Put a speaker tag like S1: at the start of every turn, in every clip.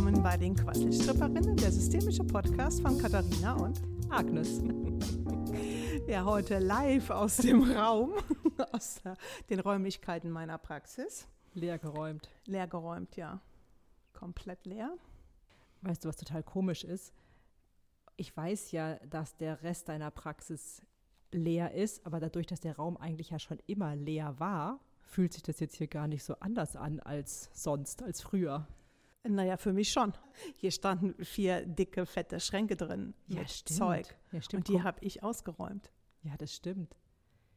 S1: willkommen bei den Quasselstripperinnen, der systemische Podcast von Katharina und
S2: Agnes.
S1: Ja, heute live aus dem Raum, aus den Räumlichkeiten meiner Praxis.
S2: Leer geräumt.
S1: Leer geräumt, ja. Komplett leer.
S2: Weißt du, was total komisch ist? Ich weiß ja, dass der Rest deiner Praxis leer ist, aber dadurch, dass der Raum eigentlich ja schon immer leer war, fühlt sich das jetzt hier gar nicht so anders an als sonst, als früher.
S1: Naja, für mich schon. Hier standen vier dicke, fette Schränke drin
S2: Ja,
S1: mit
S2: stimmt.
S1: Zeug.
S2: Ja, stimmt.
S1: Und die habe ich ausgeräumt.
S2: ja, das stimmt.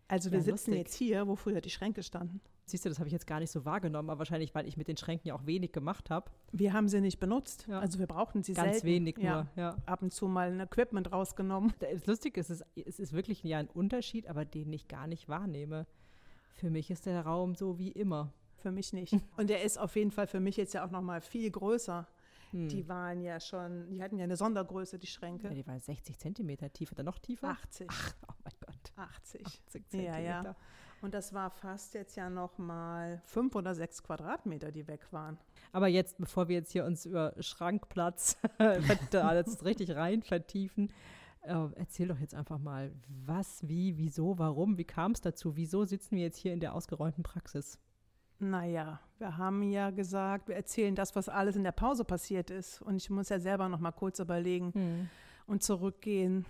S1: Also wir
S2: Ja,
S1: sitzen
S2: lustig.
S1: jetzt hier, wo früher die Schränke standen.
S2: Siehst du, das habe ich jetzt gar nicht so wahrgenommen, aber wahrscheinlich, weil ich mit den Schränken ja auch wenig gemacht habe.
S1: Wir haben sie nicht benutzt.
S2: Ja.
S1: Also wir brauchten sie
S2: Ganz
S1: selten.
S2: wenig
S1: ja.
S2: nur. Ja.
S1: Ab und zu mal ein Equipment rausgenommen.
S2: Das Lustige ist, es ist, es ist wirklich ja ein Unterschied, aber den ich gar nicht wahrnehme. Für mich ist der Raum so wie immer.
S1: Für mich nicht. Und der ist auf jeden Fall für mich jetzt ja auch noch mal viel größer.
S2: Hm.
S1: Die waren ja schon, die hatten ja eine Sondergröße, die Schränke.
S2: ja, die war 60 Zentimeter tief oder noch tiefer?
S1: 80.
S2: Oh mein Gott.
S1: 80.
S2: 80
S1: Ja, ja.
S2: Zentimeter.
S1: Und das war fast jetzt ja noch mal fünf oder sechs Quadratmeter, die weg waren.
S2: Aber jetzt, bevor wir jetzt hier uns über Schrankplatz da alles richtig rein vertiefen, äh, erzähl doch jetzt einfach mal, was, wie, wieso, warum, wie kam es dazu? Wieso sitzen wir jetzt hier in der ausgeräumten Praxis?
S1: Naja, wir haben ja gesagt, wir erzählen das, was alles in der Pause passiert ist. Und ich muss ja selber noch mal kurz überlegen und zurückgehen.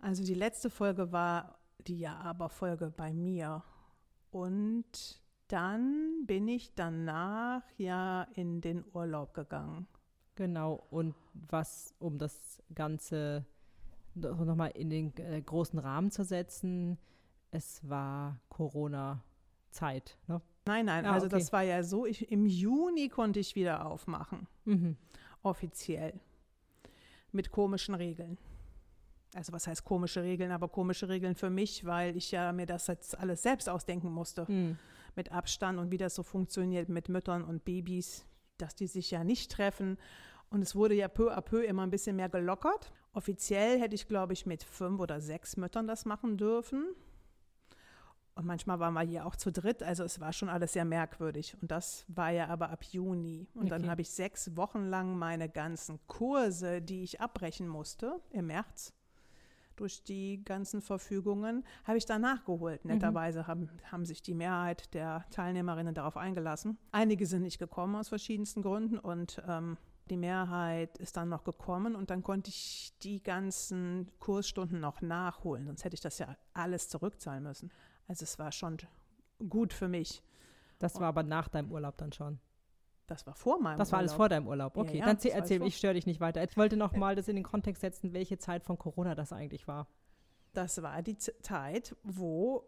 S1: Also die letzte Folge war die Ja-Aber-Folge bei mir. Und dann bin ich danach ja in den Urlaub gegangen.
S2: Genau, und was, um das Ganze nochmal in den äh, großen Rahmen zu setzen, es war Corona-Zeit. Ne?
S1: Nein, nein,
S2: Ah,
S1: also
S2: okay.
S1: das war ja so, ich, im Juni konnte ich wieder aufmachen,
S2: Mhm.
S1: offiziell, mit komischen Regeln. Also was heißt komische Regeln, aber komische Regeln für mich, weil ich ja mir das jetzt alles selbst ausdenken musste.
S2: Mhm.
S1: mit Abstand und wie das so funktioniert mit Müttern und Babys, dass die sich ja nicht treffen. Und es wurde ja peu à peu immer ein bisschen mehr gelockert. Offiziell hätte ich, glaube ich, mit fünf oder sechs Müttern das machen dürfen. Und manchmal waren wir hier auch zu dritt, also es war schon alles sehr merkwürdig. Und das war ja aber ab Juni. Und dann
S2: Okay.
S1: habe ich sechs Wochen lang meine ganzen Kurse, die ich abbrechen musste, im März, durch die ganzen Verfügungen, habe ich dann nachgeholt. Netterweise haben, haben sich die Mehrheit der Teilnehmerinnen darauf eingelassen. Einige sind nicht gekommen aus verschiedensten Gründen und ähm, die Mehrheit ist dann noch gekommen und dann konnte ich die ganzen Kursstunden noch nachholen. Sonst hätte ich das ja alles zurückzahlen müssen. Also es war schon gut für mich.
S2: Das war aber nach deinem Urlaub dann schon.
S1: Das war vor meinem
S2: Das war alles
S1: Urlaub.
S2: vor deinem Urlaub.
S1: Ja,
S2: Okay,
S1: ja,
S2: dann
S1: das
S2: erzähl,
S1: alles
S2: ich störe dich nicht weiter. Ich wollte noch mal das in den Kontext setzen, welche Zeit von Corona das eigentlich war.
S1: Das war die Zeit, wo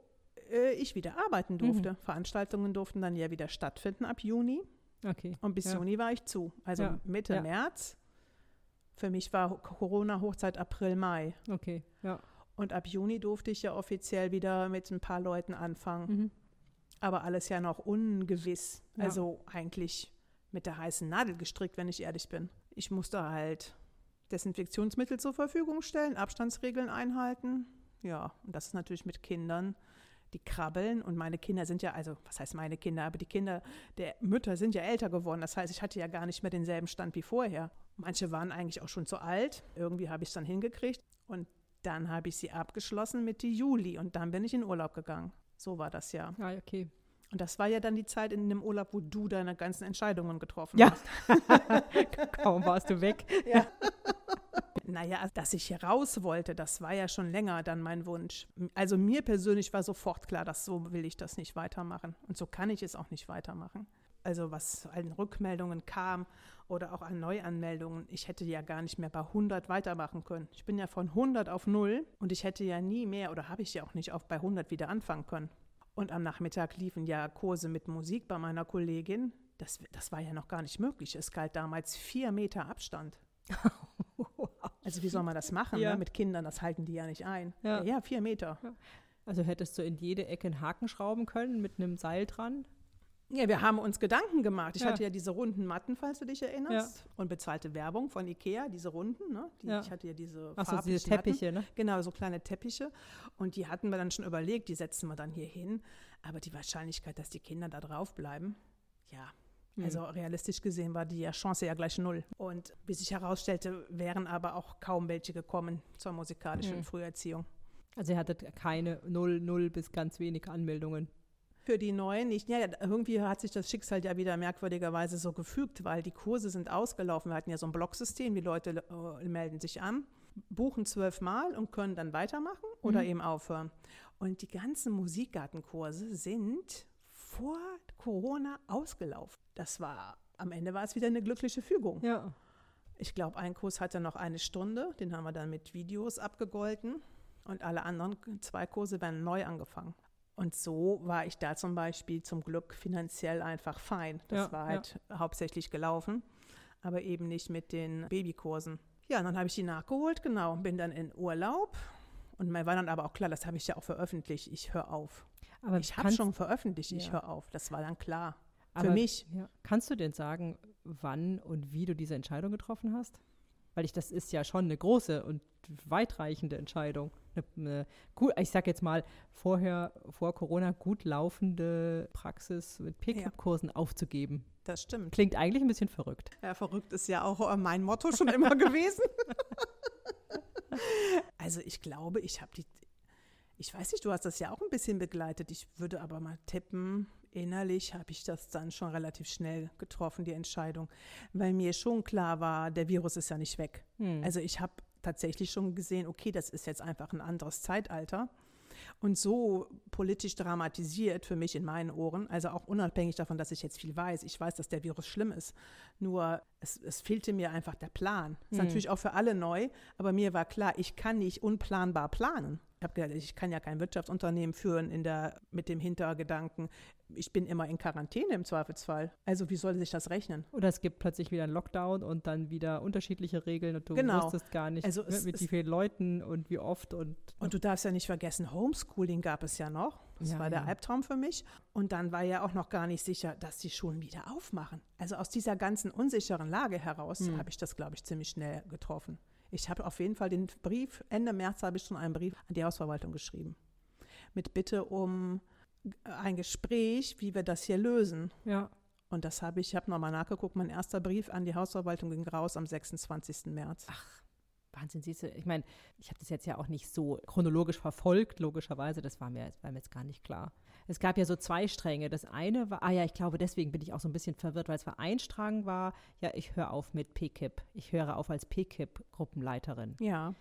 S1: äh, ich wieder arbeiten durfte. Veranstaltungen durften dann ja wieder stattfinden ab Juni.
S2: Okay.
S1: Und bis
S2: ja.
S1: Juni war ich zu. Also
S2: Ja,
S1: Mitte
S2: ja.
S1: März. Für mich war Corona-Hochzeit April, Mai.
S2: Okay, ja.
S1: Und ab Juni durfte ich ja offiziell wieder mit ein paar Leuten anfangen.
S2: Mhm.
S1: Aber alles ja noch ungewiss.
S2: Ja.
S1: Also eigentlich mit der heißen Nadel gestrickt, wenn ich ehrlich bin. Ich musste halt Desinfektionsmittel zur Verfügung stellen, Abstandsregeln einhalten. Ja, und das ist natürlich mit Kindern, die krabbeln. Und meine Kinder sind ja, also was heißt meine Kinder, aber die Kinder der Mütter sind ja älter geworden. Das heißt, ich hatte ja gar nicht mehr denselben Stand wie vorher. Manche waren eigentlich auch schon zu alt. Irgendwie habe ich es dann hingekriegt. Und dann habe ich sie abgeschlossen Mitte Juli und dann bin ich in Urlaub gegangen. So war das ja.
S2: Ah, okay.
S1: Und das war ja dann die Zeit in dem Urlaub, wo du deine ganzen Entscheidungen getroffen
S2: Ja.
S1: hast.
S2: Kaum warst du weg.
S1: Ja. naja, also, dass ich hier raus wollte, das war ja schon länger dann mein Wunsch. Also mir persönlich war sofort klar, dass so will ich das nicht weitermachen. Und so kann ich es auch nicht weitermachen. Also was an Rückmeldungen kam oder auch an Neuanmeldungen, ich hätte ja gar nicht mehr bei 100 weitermachen können. Ich bin ja von 100 auf 0 und ich hätte ja nie mehr oder habe ich ja auch nicht auf bei 100 wieder anfangen können. Und am Nachmittag liefen ja Kurse mit Musik bei meiner Kollegin. Das, das war ja noch gar nicht möglich. Es galt damals vier Meter Abstand. Also wie soll man das machen
S2: Ja.
S1: ne? mit Kindern? Das halten die ja nicht ein.
S2: Ja.
S1: Ja, ja vier Meter.
S2: Also hättest du in jede Ecke einen Haken schrauben können mit einem Seil dran?
S1: Ja, wir haben uns Gedanken gemacht. Ich
S2: Ja.
S1: hatte ja diese runden Matten, falls du dich erinnerst. Und bezahlte Werbung von Ikea, diese runden. Ne? Die,
S2: Ja.
S1: Ich hatte ja diese
S2: Achso,
S1: farblichen
S2: diese
S1: Matten.
S2: Teppiche, ne?
S1: Genau, so kleine Teppiche. Und die hatten wir dann schon überlegt, die setzen wir dann hier hin. Aber die Wahrscheinlichkeit, dass die Kinder da drauf bleiben, ja, Mhm. Also realistisch gesehen war die Chance ja gleich null. Und wie sich herausstellte, wären aber auch kaum welche gekommen zur musikalischen mhm. Früherziehung.
S2: Also ihr hattet keine null, null bis ganz wenig Anmeldungen.
S1: Für die Neuen nicht. Ja, irgendwie hat sich das Schicksal ja wieder merkwürdigerweise so gefügt, weil die Kurse sind ausgelaufen. Wir hatten ja so ein Blocksystem, die Leute äh, melden sich an, buchen zwölfmal und können dann weitermachen oder mhm. eben aufhören. Und die ganzen Musikgartenkurse sind vor Corona ausgelaufen. Das war, am Ende war es wieder eine glückliche Fügung.
S2: Ja.
S1: Ich glaube, ein Kurs hatte noch eine Stunde, den haben wir dann mit Videos abgegolten und alle anderen zwei Kurse werden neu angefangen. Und so war ich da zum Beispiel zum Glück finanziell einfach fein. Das ja, war halt ja. hauptsächlich gelaufen, aber eben nicht mit den Babykursen. Ja, dann habe ich die nachgeholt, genau, bin dann in Urlaub. Und mir war dann aber auch klar, das habe ich ja auch veröffentlicht, ich höre auf. Aber ich habe schon veröffentlicht, ich ja. höre auf. Das war dann klar. Für aber, mich.
S2: Kannst du denn sagen, wann und wie du diese Entscheidung getroffen hast? Weil ich, das ist ja schon eine große und weitreichende Entscheidung. Eine, eine, gut, ich sag jetzt mal, vorher, vor Corona gut laufende Praxis mit PKIP-Kursen ja. aufzugeben.
S1: Das stimmt.
S2: Klingt eigentlich ein bisschen verrückt.
S1: Ja, verrückt ist ja auch äh, mein Motto schon immer gewesen. also ich glaube, ich habe die, ich weiß nicht, du hast das ja auch ein bisschen begleitet. Ich würde aber mal tippen, innerlich habe ich das dann schon relativ schnell getroffen, die Entscheidung, weil mir schon klar war, der Virus ist ja nicht weg. Hm. Also ich habe tatsächlich schon gesehen, okay, das ist jetzt einfach ein anderes Zeitalter. Und so politisch dramatisiert für mich in meinen Ohren, also auch unabhängig davon, dass ich jetzt viel weiß. Ich weiß, dass der Virus schlimm ist. Nur es, es fehlte mir einfach der Plan. Ist hm. natürlich auch für alle neu, aber mir war klar, ich kann nicht unplanbar planen. Ich habe gedacht, ich kann ja kein Wirtschaftsunternehmen führen in der, mit dem Hintergedanken, ich bin immer in Quarantäne im Zweifelsfall. Also wie soll sich das rechnen?
S2: Oder es gibt plötzlich wieder einen Lockdown und dann wieder unterschiedliche Regeln und du genau. wusstest gar nicht, also es, mit wie vielen Leuten und wie oft. Und,
S1: und du darfst ja nicht vergessen, Homeschooling gab es ja noch. Das ja, war der. Albtraum für mich. Und dann war ja auch noch gar nicht sicher, dass die Schulen wieder aufmachen. Also aus dieser ganzen unsicheren Lage heraus hm. habe ich das, glaube ich, ziemlich schnell getroffen. Ich habe auf jeden Fall den Brief, Ende März habe ich schon einen Brief an die Hausverwaltung geschrieben. Mit Bitte um ein Gespräch, wie wir das hier lösen.
S2: Ja.
S1: Und das habe ich, ich habe nochmal nachgeguckt, mein erster Brief an die Hausverwaltung ging raus am 26. März.
S2: Ach, Wahnsinn, siehst du, ich meine, ich habe das jetzt ja auch nicht so chronologisch verfolgt, logischerweise, das war mir, das war mir jetzt gar nicht klar. Es gab ja so zwei Stränge. Das eine war, ah ja, ich glaube, deswegen bin ich auch so ein bisschen verwirrt, weil es war ein Strang war, ja, ich höre auf mit PKIP. Ich höre auf als PKIP-Gruppenleiterin.
S1: Ja.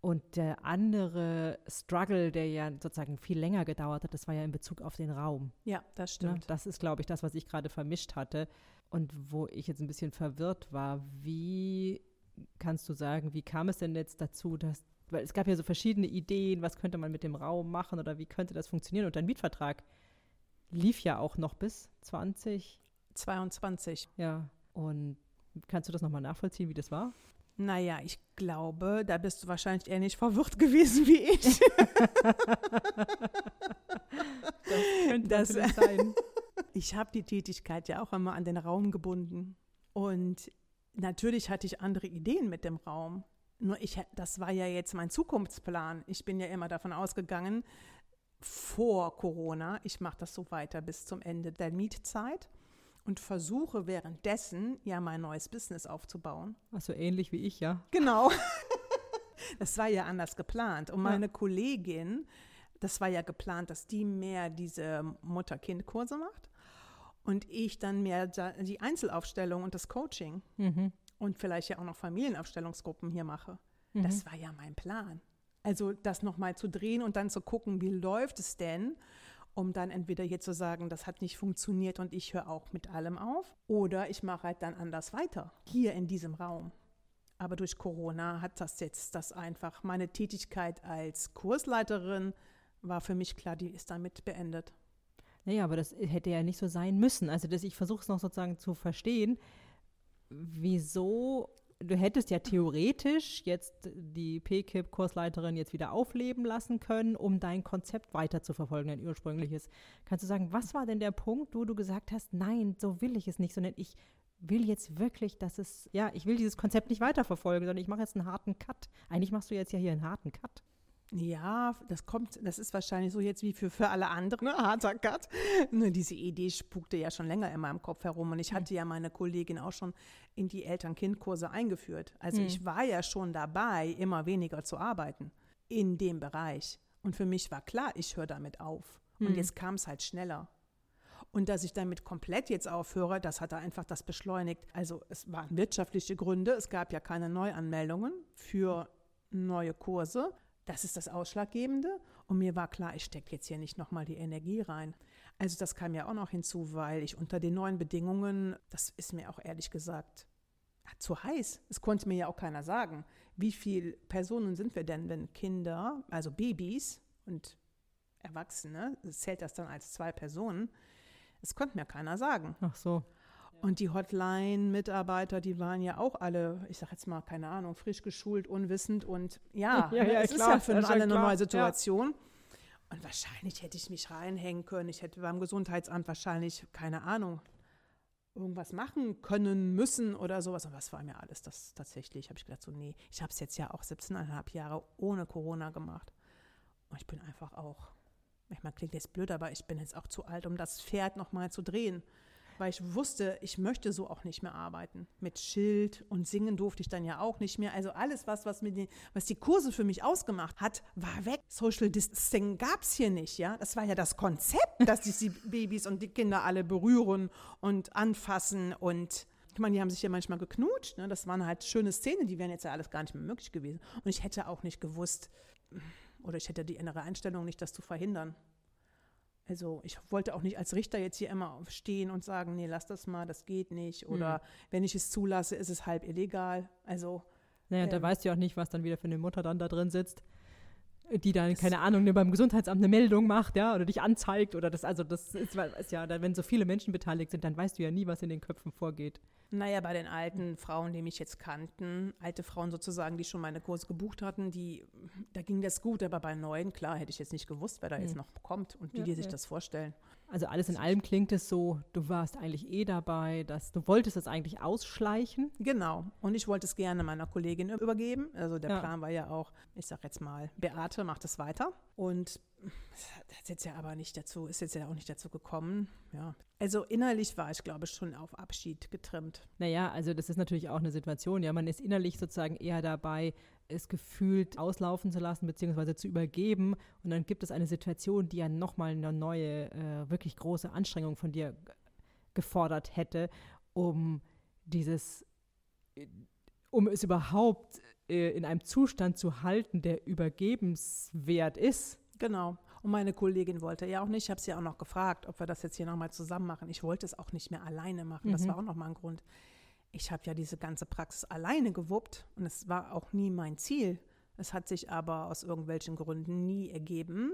S2: Und der andere Struggle, der ja sozusagen viel länger gedauert hat, das war ja in Bezug auf den Raum.
S1: Ja, das ne, stimmt.
S2: Das ist, glaube ich, das, was ich gerade vermischt hatte. Und wo ich jetzt ein bisschen verwirrt war, wie kannst du sagen, wie kam es denn jetzt dazu, dass weil es gab ja so verschiedene Ideen, was könnte man mit dem Raum machen oder wie könnte das funktionieren. Und dein Mietvertrag lief ja auch noch bis 2022. Ja, und kannst du das nochmal nachvollziehen, wie das war?
S1: Naja, ich glaube, da bist du wahrscheinlich ähnlich verwirrt gewesen wie ich.
S2: das könnte das sein.
S1: ich habe die Tätigkeit ja auch immer an den Raum gebunden. Und natürlich hatte ich andere Ideen mit dem Raum. Nur ich, das war ja jetzt mein Zukunftsplan. Ich bin ja immer davon ausgegangen, vor Corona, ich mache das so weiter bis zum Ende der Mietzeit und versuche währenddessen ja mein neues Business aufzubauen.
S2: Also ähnlich wie ich, ja.
S1: Genau. das war ja anders geplant. Und meine ja. Kollegin, das war ja geplant, dass die mehr diese Mutter-Kind-Kurse macht und ich dann mehr die Einzelaufstellung und das Coaching. Mhm und vielleicht ja auch noch Familienaufstellungsgruppen hier mache. Mhm. Das war ja mein Plan. Also das nochmal zu drehen und dann zu gucken, wie läuft es denn, um dann entweder hier zu sagen, das hat nicht funktioniert und ich höre auch mit allem auf, oder ich mache halt dann anders weiter, hier in diesem Raum. Aber durch Corona hat das jetzt das einfach, meine Tätigkeit als Kursleiterin war für mich klar, die ist damit beendet.
S2: Naja, aber das hätte ja nicht so sein müssen. Also dass ich versuche es noch sozusagen zu verstehen wieso du hättest ja theoretisch jetzt die PKIP-Kursleiterin jetzt wieder aufleben lassen können, um dein Konzept weiter zu verfolgen, dein ursprüngliches. Kannst du sagen, was war denn der Punkt, wo du gesagt hast, nein, so will ich es nicht, sondern ich will jetzt wirklich, dass es, ja, ich will dieses Konzept nicht weiterverfolgen, sondern ich mache jetzt einen harten Cut. Eigentlich machst du jetzt ja hier einen harten Cut.
S1: Ja, das kommt, das ist wahrscheinlich so jetzt wie für, für alle anderen, ne? harter Cut. Nur diese Idee spukte ja schon länger in meinem Kopf herum und ich hatte ja meine Kollegin auch schon in die Eltern-Kind-Kurse eingeführt. Also
S2: Hm.
S1: ich war ja schon dabei, immer weniger zu arbeiten in dem Bereich. Und für mich war klar, ich höre damit auf. Und
S2: Hm.
S1: jetzt kam es halt schneller. Und dass ich damit komplett jetzt aufhöre, das hat er einfach das beschleunigt. Also es waren wirtschaftliche Gründe. Es gab ja keine Neuanmeldungen für neue Kurse. Das ist das Ausschlaggebende. Und mir war klar, ich stecke jetzt hier nicht nochmal die Energie rein. Also das kam ja auch noch hinzu, weil ich unter den neuen Bedingungen, das ist mir auch ehrlich gesagt zu heiß. Es konnte mir ja auch keiner sagen. Wie viele Personen sind wir denn, wenn Kinder, also Babys und Erwachsene, zählt das dann als zwei Personen? Das konnte mir keiner sagen.
S2: Ach so.
S1: Und die Hotline-Mitarbeiter, die waren ja auch alle, ich sag jetzt mal, keine Ahnung, frisch geschult, unwissend und ja,
S2: Ja,
S1: ne,
S2: ja,
S1: es ist
S2: klar,
S1: ja für
S2: ja, schon
S1: alle eine
S2: klar,
S1: neue
S2: ja.
S1: Situation. Und wahrscheinlich hätte ich mich reinhängen können. Ich hätte beim Gesundheitsamt wahrscheinlich, keine Ahnung, irgendwas machen können, müssen oder sowas. Und was war mir alles das tatsächlich? Habe ich gedacht, so, nee, ich habe es jetzt ja auch 17,5 Jahre ohne Corona gemacht. Und ich bin einfach auch, meine, klingt jetzt blöd, aber ich bin jetzt auch zu alt, um das Pferd nochmal zu drehen. Weil ich wusste, ich möchte so auch nicht mehr arbeiten. Mit Schild und singen durfte ich dann ja auch nicht mehr. Also alles, was, was, mit den, was die Kurse für mich ausgemacht hat, war weg. Social Distancing gab es hier nicht, ja. Das war ja das Konzept, dass sich die Babys und die Kinder alle berühren und anfassen und ich meine, die haben sich ja manchmal geknutscht. Ne? Das waren halt schöne Szenen, die wären jetzt ja alles gar nicht mehr möglich gewesen. Und ich hätte auch nicht gewusst, oder ich hätte die innere Einstellung nicht, das zu verhindern. Also ich wollte auch nicht als Richter jetzt hier immer stehen und sagen, nee, lass das mal, das geht nicht. Oder wenn ich es zulasse, ist es halb illegal. Also
S2: Naja, da
S1: Ähm.
S2: weißt du ja auch nicht, was dann wieder für eine Mutter dann da drin sitzt, die dann, keine Ahnung, beim Gesundheitsamt eine Meldung macht, ja, oder dich anzeigt oder das, also das ist, ist ja, wenn so viele Menschen beteiligt sind, dann weißt du ja nie, was in den Köpfen vorgeht.
S1: Naja, bei den alten Frauen, die mich jetzt kannten, alte Frauen sozusagen, die schon meine Kurse gebucht hatten, die, da ging das gut, aber bei neuen, klar, hätte ich jetzt nicht gewusst, wer da jetzt
S2: Hm.
S1: noch kommt und wie
S2: Ja,
S1: die sich
S2: ja.
S1: das vorstellen.
S2: Also alles in allem klingt es so, du warst eigentlich eh dabei, dass du wolltest es eigentlich ausschleichen.
S1: Genau. Und ich wollte es gerne meiner Kollegin übergeben. Also der
S2: Ja.
S1: Plan war ja auch, ich sag jetzt mal, Beate macht es weiter. Und das hat jetzt ja aber nicht dazu, ist jetzt ja auch nicht dazu gekommen. Ja. Also innerlich war ich, glaube ich, schon auf Abschied getrimmt.
S2: Naja, also das ist natürlich auch eine Situation, ja, man ist innerlich sozusagen eher dabei, es gefühlt auslaufen zu lassen, beziehungsweise zu übergeben. Und dann gibt es eine Situation, die ja nochmal eine neue, äh, wirklich große Anstrengung von dir gefordert hätte, um dieses, um es überhaupt äh, in einem Zustand zu halten, der übergebenswert ist.
S1: Genau. Und meine Kollegin wollte ja auch nicht. Ich habe sie auch noch gefragt, ob wir das jetzt hier nochmal zusammen machen. Ich wollte es auch nicht mehr alleine machen. Das
S2: Mhm.
S1: war auch nochmal ein Grund. Ich habe ja diese ganze Praxis alleine gewuppt und es war auch nie mein Ziel. Es hat sich aber aus irgendwelchen Gründen nie ergeben,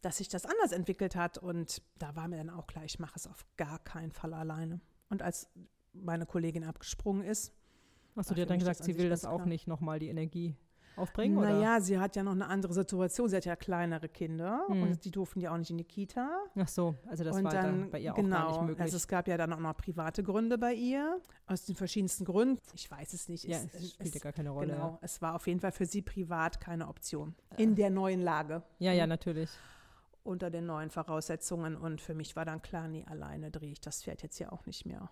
S1: dass sich das anders entwickelt hat. Und da war mir dann auch klar, ich mache es auf gar keinen Fall alleine. Und als meine Kollegin abgesprungen ist,
S2: Hast du dir dann gesagt, sie will das auch
S1: klar.
S2: nicht nochmal die Energie aufbringen? oder?
S1: naja, sie hat ja noch eine andere Situation. Sie hat ja kleinere Kinder
S2: Hm.
S1: und die durften ja auch nicht in die Kita.
S2: Ach so, also das
S1: und
S2: war
S1: dann,
S2: dann bei ihr auch
S1: genau,
S2: gar nicht möglich.
S1: Also es gab ja dann auch noch private Gründe bei ihr, aus den verschiedensten Gründen. Ich weiß es nicht.
S2: ja,
S1: es,
S2: es spielt ja gar keine Rolle.
S1: genau, es war auf jeden Fall für sie privat keine Option. In der neuen Lage,
S2: Ja, ja, natürlich.
S1: unter den neuen Voraussetzungen. Und für mich war dann klar, nee, alleine drehe ich das Pferd jetzt ja auch nicht mehr.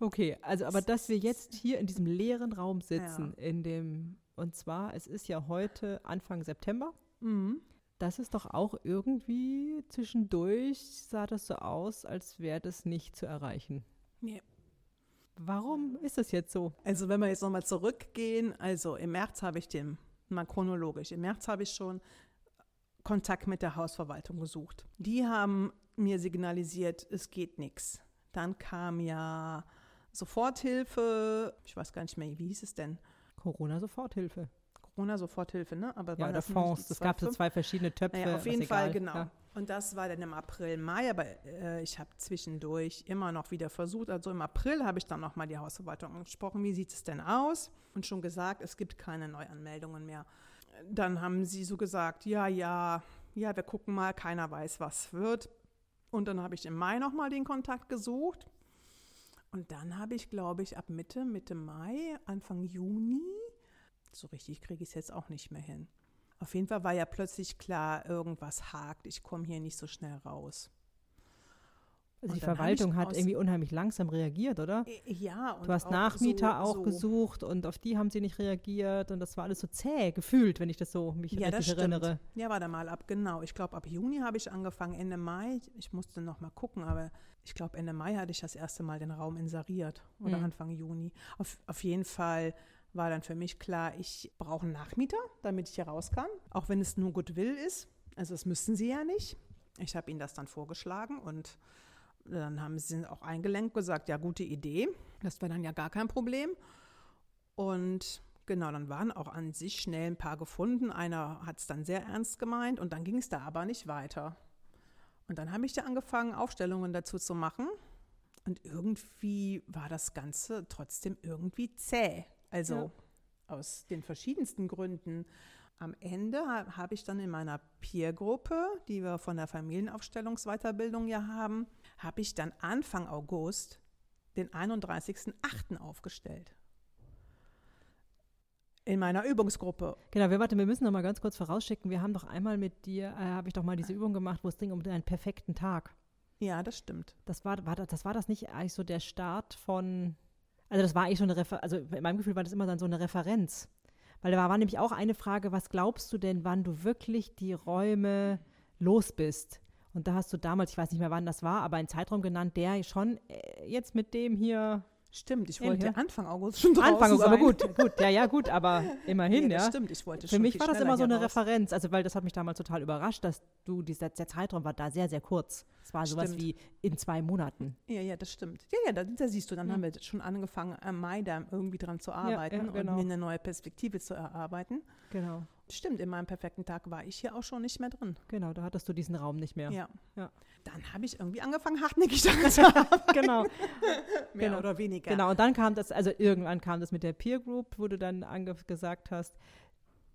S2: Okay, also aber dass wir jetzt hier in diesem leeren Raum sitzen, in dem, und zwar, es ist ja heute Anfang September,
S1: Mhm.
S2: das ist doch auch irgendwie zwischendurch, sah das so aus, als wäre das nicht zu erreichen.
S1: Nee.
S2: Warum ist das jetzt so?
S1: Also wenn wir jetzt nochmal zurückgehen, also im März habe ich den, mal chronologisch, im März habe ich schon Kontakt mit der Hausverwaltung gesucht. Die haben mir signalisiert, es geht nichts. Dann kam ja Soforthilfe, ich weiß gar nicht mehr, wie hieß es denn?
S2: Corona-Soforthilfe.
S1: Corona-Soforthilfe, ne? Aber
S2: Ja, oder Fonds. Es gab so
S1: 2,5?
S2: zwei verschiedene Töpfe.
S1: Naja, auf jeden Fall,
S2: egal.
S1: genau.
S2: Ja.
S1: Und das war dann im April, Mai, aber äh, ich habe zwischendurch immer noch wieder versucht. Also im April habe ich dann nochmal die Hausverwaltung angesprochen, wie sieht es denn aus? Und schon gesagt, es gibt keine Neuanmeldungen mehr. Dann haben sie so gesagt, ja, ja, ja, wir gucken mal, keiner weiß, was wird. Und dann habe ich im Mai nochmal den Kontakt gesucht. Und dann habe ich, glaube ich, ab Mitte, Mitte Mai, Anfang Juni, so richtig kriege ich es jetzt auch nicht mehr hin. Auf jeden Fall war ja plötzlich klar, irgendwas hakt, ich komme hier nicht so schnell raus.
S2: Also
S1: Und
S2: die Verwaltung hat irgendwie unheimlich langsam reagiert, oder?
S1: Äh, Ja, und
S2: Du hast
S1: auch
S2: Nachmieter
S1: so,
S2: auch
S1: so,
S2: gesucht und auf die haben sie nicht reagiert und das war alles so zäh gefühlt, wenn ich das so mich
S1: Ja, das
S2: richtig
S1: stimmt.
S2: erinnere.
S1: Ja, warte mal ab, genau. Ich glaube, ab Juni habe ich angefangen, Ende Mai. Ich musste noch mal gucken, aber ich glaube, Ende Mai hatte ich das erste Mal den Raum inseriert oder
S2: Mhm.
S1: Anfang Juni. Auf, auf jeden Fall war dann für mich klar, ich brauche einen Nachmieter, damit ich hier raus kann, auch wenn es nur Goodwill ist. Also das müssten sie ja nicht. Ich habe ihnen das dann vorgeschlagen und dann haben sie auch eingelenkt gesagt, ja, gute Idee. Das wäre dann ja gar kein Problem. Und genau, dann waren auch an sich schnell ein paar gefunden. Einer hat es dann sehr ernst gemeint und dann ging es da aber nicht weiter. Und dann habe ich da angefangen, Aufstellungen dazu zu machen. Und irgendwie war das Ganze trotzdem irgendwie zäh. Also
S2: Ja.
S1: aus den verschiedensten Gründen. Am Ende ha- habe ich dann in meiner Peer-Gruppe, die wir von der Familienaufstellungsweiterbildung ja haben, habe ich dann Anfang August den 31.08. aufgestellt. In meiner Übungsgruppe.
S2: Genau, wir, warte, wir müssen noch mal ganz kurz vorausschicken. Wir haben doch einmal mit dir, äh, habe ich doch mal diese Übung gemacht, wo es ging um einen perfekten Tag.
S1: Ja, das stimmt.
S2: Das war, war, das, war das nicht eigentlich so der Start von, also das war eigentlich schon eine Referenz, also in meinem Gefühl war das immer dann so eine Referenz. Weil da war, war nämlich auch eine Frage, was glaubst du denn, wann du wirklich die Räume los bist? Und da hast du damals, ich weiß nicht mehr wann das war, aber einen Zeitraum genannt, der schon äh, jetzt mit dem hier
S1: Stimmt, ich
S2: Ja,
S1: wollte
S2: ja.
S1: Anfang August schon draußen
S2: Anfang,
S1: sein.
S2: aber gut, gut, ja, ja, gut, aber immerhin,
S1: Nee,
S2: ja.
S1: stimmt, ich wollte
S2: Für
S1: schon
S2: mich war das immer so eine
S1: raus.
S2: Referenz, also weil das hat mich damals total überrascht, dass du, dieser, der Zeitraum war da sehr, sehr kurz. Es war sowas
S1: Stimmt.
S2: wie in zwei Monaten.
S1: Ja, ja, das stimmt. Ja, ja, da, da siehst du, dann
S2: Ja.
S1: haben wir schon angefangen, am Mai da irgendwie dran zu arbeiten
S2: ja, genau.
S1: und mir eine neue Perspektive zu erarbeiten.
S2: Genau.
S1: Stimmt, in meinem perfekten Tag war ich hier auch schon nicht mehr drin.
S2: Genau, da hattest du diesen Raum nicht mehr.
S1: Ja.
S2: Ja.
S1: Dann habe ich irgendwie angefangen, hartnäckig daran zu arbeiten.
S2: Genau,
S1: Mehr
S2: Genau.
S1: oder weniger.
S2: genau. Und dann kam das, also irgendwann kam das mit der Peer Group, wo du dann gesagt hast,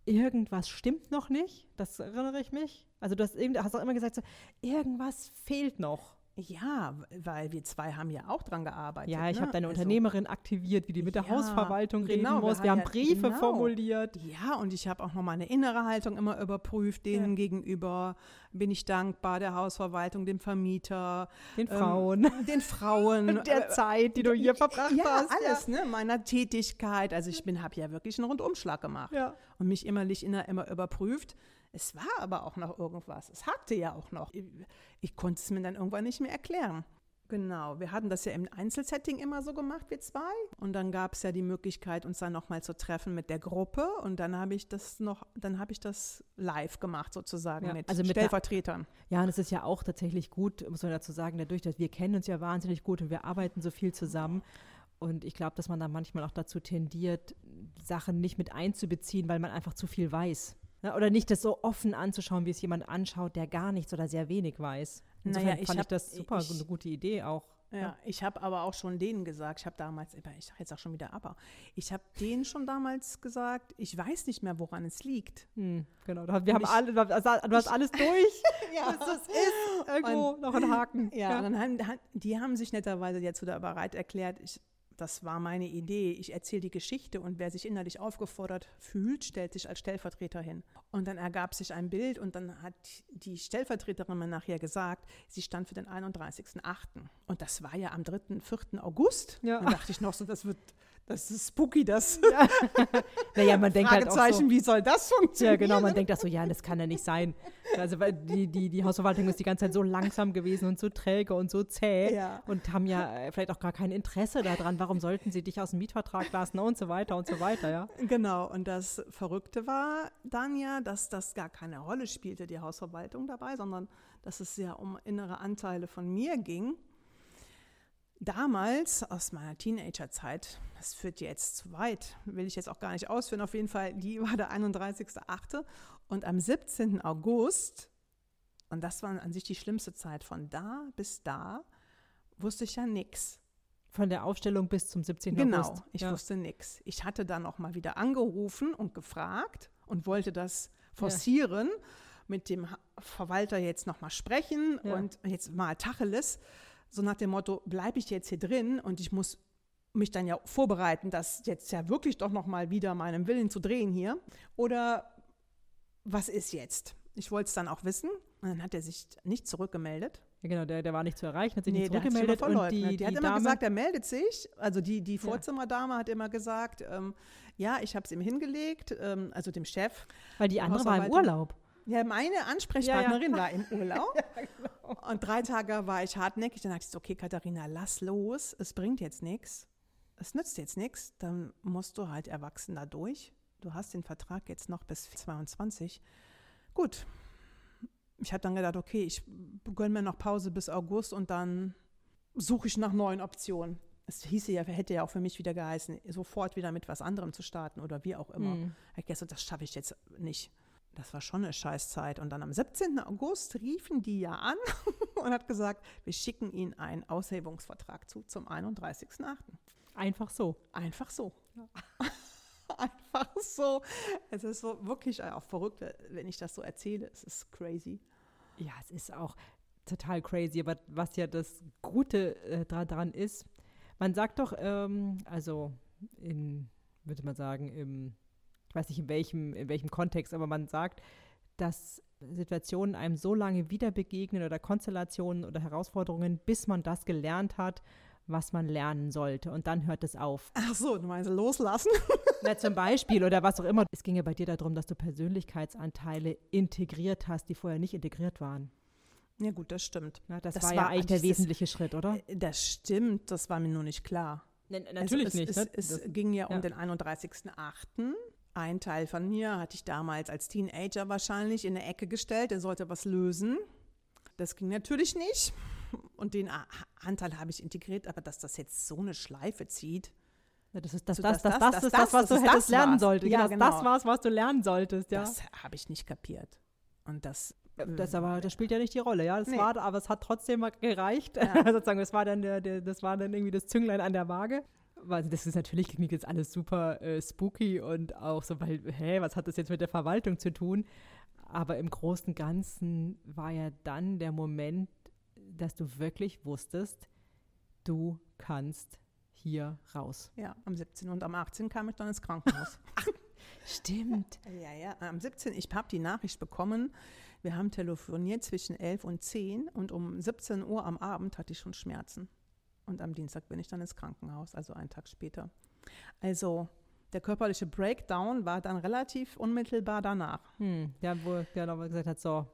S2: irgendwas stimmt noch nicht. Das erinnere ich mich. Also du hast, hast auch immer gesagt, so, irgendwas fehlt noch.
S1: Ja, weil wir zwei haben ja auch dran gearbeitet.
S2: Ja, ich
S1: ne?
S2: habe deine
S1: Also-
S2: Unternehmerin aktiviert, wie die mit der
S1: Ja,
S2: Hausverwaltung reden
S1: genau, wir
S2: muss.
S1: haben
S2: Wir haben
S1: ja-
S2: Briefe
S1: genau.
S2: formuliert.
S1: Ja, und ich habe auch noch meine innere Haltung immer überprüft. Denen
S2: Ja.
S1: gegenüber bin ich dankbar, der Hausverwaltung, dem Vermieter,
S2: Den
S1: ähm,
S2: Frauen.
S1: den Frauen.
S2: der
S1: äh,
S2: Zeit, die du hier verbracht
S1: ja,
S2: hast.
S1: alles, ne? Meiner Tätigkeit. Also ich bin, habe ja wirklich einen Rundumschlag gemacht
S2: Ja.
S1: und mich immerlich immer, immer überprüft. Es war aber auch noch irgendwas. Es hakte ja auch noch. Ich, ich konnte es mir dann irgendwann nicht mehr erklären. Genau, wir hatten das ja im Einzelsetting immer so gemacht, wir zwei. Und dann gab es ja die Möglichkeit, uns dann nochmal zu treffen mit der Gruppe. Und dann habe ich das noch, dann habe ich das live gemacht sozusagen
S2: Ja,
S1: mit,
S2: also mit der-
S1: Stellvertretern.
S2: Ja, und es ist ja auch tatsächlich gut, muss man dazu sagen, dadurch, dass wir kennen uns ja wahnsinnig gut und wir arbeiten so viel zusammen. Und ich glaube, dass man da manchmal auch dazu tendiert, Sachen nicht mit einzubeziehen, weil man einfach zu viel weiß. Ne? Oder nicht das so offen anzuschauen, wie es jemand anschaut, der gar nichts oder sehr wenig weiß. Insofern
S1: Naja, ich
S2: fand ich
S1: hab-
S2: das super,
S1: ich-
S2: eine gute Idee auch.
S1: Ja, ich habe aber auch schon denen gesagt, ich habe damals, ich sage jetzt auch schon wieder aber, ich habe denen schon damals gesagt, ich weiß nicht mehr, woran es liegt.
S2: Hm, genau, da- wir haben
S1: ich-
S2: alle, du hast- alles durch.
S1: Ja,
S2: Das ist irgendwo noch ein Haken.
S1: Ja, und dann haben, die haben sich netterweise jetzt wieder bereit erklärt, ich, das war meine Idee. Ich erzähle die Geschichte und wer sich innerlich aufgefordert fühlt, stellt sich als Stellvertreter hin. Und dann ergab sich ein Bild und dann hat die Stellvertreterin mir nachher gesagt, sie stand für den 31.08. Und das war ja am 3., 4. August.
S2: Ja.
S1: Dann dachte ich noch so, das wird, das ist spooky, das
S2: Naja, man denkt halt auch so,
S1: wie soll das funktionieren?
S2: Ja, genau, man denkt das so, ja, das kann ja nicht sein. Also weil die, die, die Hausverwaltung ist die ganze Zeit so langsam gewesen und so träge und so zäh
S1: Ja.
S2: und haben ja äh, vielleicht auch gar kein Interesse daran, warum sollten sie dich aus dem Mietvertrag lassen und so weiter und so weiter, ja.
S1: Genau, und das Verrückte war dann ja, dass das gar keine Rolle spielte, die Hausverwaltung dabei, sondern dass es ja um innere Anteile von mir ging. Damals, aus meiner Teenagerzeit, das führt jetzt zu weit, will ich jetzt auch gar nicht ausführen, auf jeden Fall, die war der 31.8. Und am 17. August, und das war an sich die schlimmste Zeit, von da bis da, wusste ich ja nichts.
S2: Von der Aufstellung bis zum 17.
S1: Genau,
S2: August.
S1: ich
S2: ja.
S1: wusste nichts. Ich hatte dann auch mal wieder angerufen und gefragt und wollte das forcieren, mit dem Verwalter jetzt noch mal sprechen
S2: Ja.
S1: und jetzt mal Tacheles, so nach dem Motto, bleibe ich jetzt hier drin und ich muss mich dann ja vorbereiten, das jetzt ja wirklich doch noch mal wieder meinem Willen zu drehen hier oder was ist jetzt? Ich wollte es dann auch wissen. Und dann hat er sich nicht zurückgemeldet.
S2: Ja, genau, der, der war nicht zu erreichen, hat sich
S1: Nee,
S2: nicht
S1: der
S2: zurückgemeldet.
S1: immer
S2: und die, die,
S1: die hat immer
S2: Dame,
S1: gesagt, er meldet sich. Also die, die Vorzimmerdame hat immer gesagt, ähm, ja, ich habe es ihm hingelegt, ähm, also dem Chef.
S2: weil die andere war im. Urlaub.
S1: Ja, meine Ansprechpartnerin war im Urlaub.
S2: genau.
S1: Und drei Tage war ich hartnäckig. Dann dachte ich so, okay, Katharina, lass los. Es bringt jetzt nichts. Es nützt jetzt nichts. Dann musst du halt erwachsen da durch. Du hast den Vertrag jetzt noch bis 22. Gut. Ich habe dann gedacht, okay, ich gönne mir noch Pause bis August und dann suche ich nach neuen Optionen. Es hieße ja, hätte ja auch für mich wieder geheißen, sofort wieder mit was anderem zu starten oder wie auch immer.
S2: Hm.
S1: Ich dachte, das schaffe ich jetzt nicht. Das war schon eine Scheißzeit. Und dann am 17. August riefen die ja an und hat gesagt, wir schicken Ihnen einen Aushebungsvertrag zu zum 31.08.
S2: Einfach so.
S1: Einfach so. Einfach so. Es ist so wirklich auch verrückt, wenn ich das so erzähle. Es ist crazy.
S2: Ja, es ist auch total crazy, aber was ja das Gute äh, daran ist, man sagt doch, ähm, also in, würde man sagen, im, weiß nicht in welchem, in welchem Kontext, aber man sagt, dass Situationen einem so lange wieder begegnen oder Konstellationen oder Herausforderungen, bis man das gelernt hat, was man lernen sollte. Und dann hört es auf.
S1: Ach so, du meinst loslassen?
S2: Na, zum Beispiel oder was auch immer. Es ging ja bei dir darum, dass du Persönlichkeitsanteile integriert hast, die vorher nicht integriert waren.
S1: Ja gut, das stimmt.
S2: Na, das,
S1: Das
S2: war,
S1: war
S2: ja eigentlich der wesentliche Schritt, oder?
S1: Äh, Das stimmt, das war mir nur nicht klar.
S2: natürlich
S1: also es, Es,
S2: ne?
S1: es ging ja um
S2: ja.
S1: den 31.08. Ein Teil von mir hatte ich damals als Teenager wahrscheinlich in eine Ecke gestellt, der sollte was lösen. Das ging natürlich nicht. Und den Anteil habe ich integriert, aber dass das jetzt so eine Schleife zieht,
S2: das ist das, das, das,
S1: das-
S2: ist das, was du hättest lernen solltest.
S1: Ja,
S2: genau, Das
S1: genau.
S2: war's, was du lernen solltest, ja.
S1: das habe ich nicht kapiert. Und das,
S2: Das, aber, das spielt ja nicht die Rolle, ja. Das
S1: Nee.
S2: war, aber es hat trotzdem gereicht.
S1: Ja.
S2: Sozusagen, das war dann der, der, das war dann irgendwie das Zünglein an der Waage. Weil das ist natürlich klingt jetzt alles super äh, spooky und auch so, weil, hä, was hat das jetzt mit der Verwaltung zu tun? Aber im Großen und Ganzen war ja dann der Moment, dass du wirklich wusstest, du kannst hier raus.
S1: ja, am 17. und am 18. kam ich dann ins Krankenhaus.
S2: Stimmt.
S1: Ja, ja, am 17. Ich habe die Nachricht bekommen. Wir haben telefoniert zwischen 11 und 10 und um 17 Uhr am Abend hatte ich schon Schmerzen. Und am Dienstag bin ich dann ins Krankenhaus, also einen Tag später. Also der körperliche Breakdown war dann relativ unmittelbar danach.
S2: Hm, ja, wo der nochmal gesagt hat, so,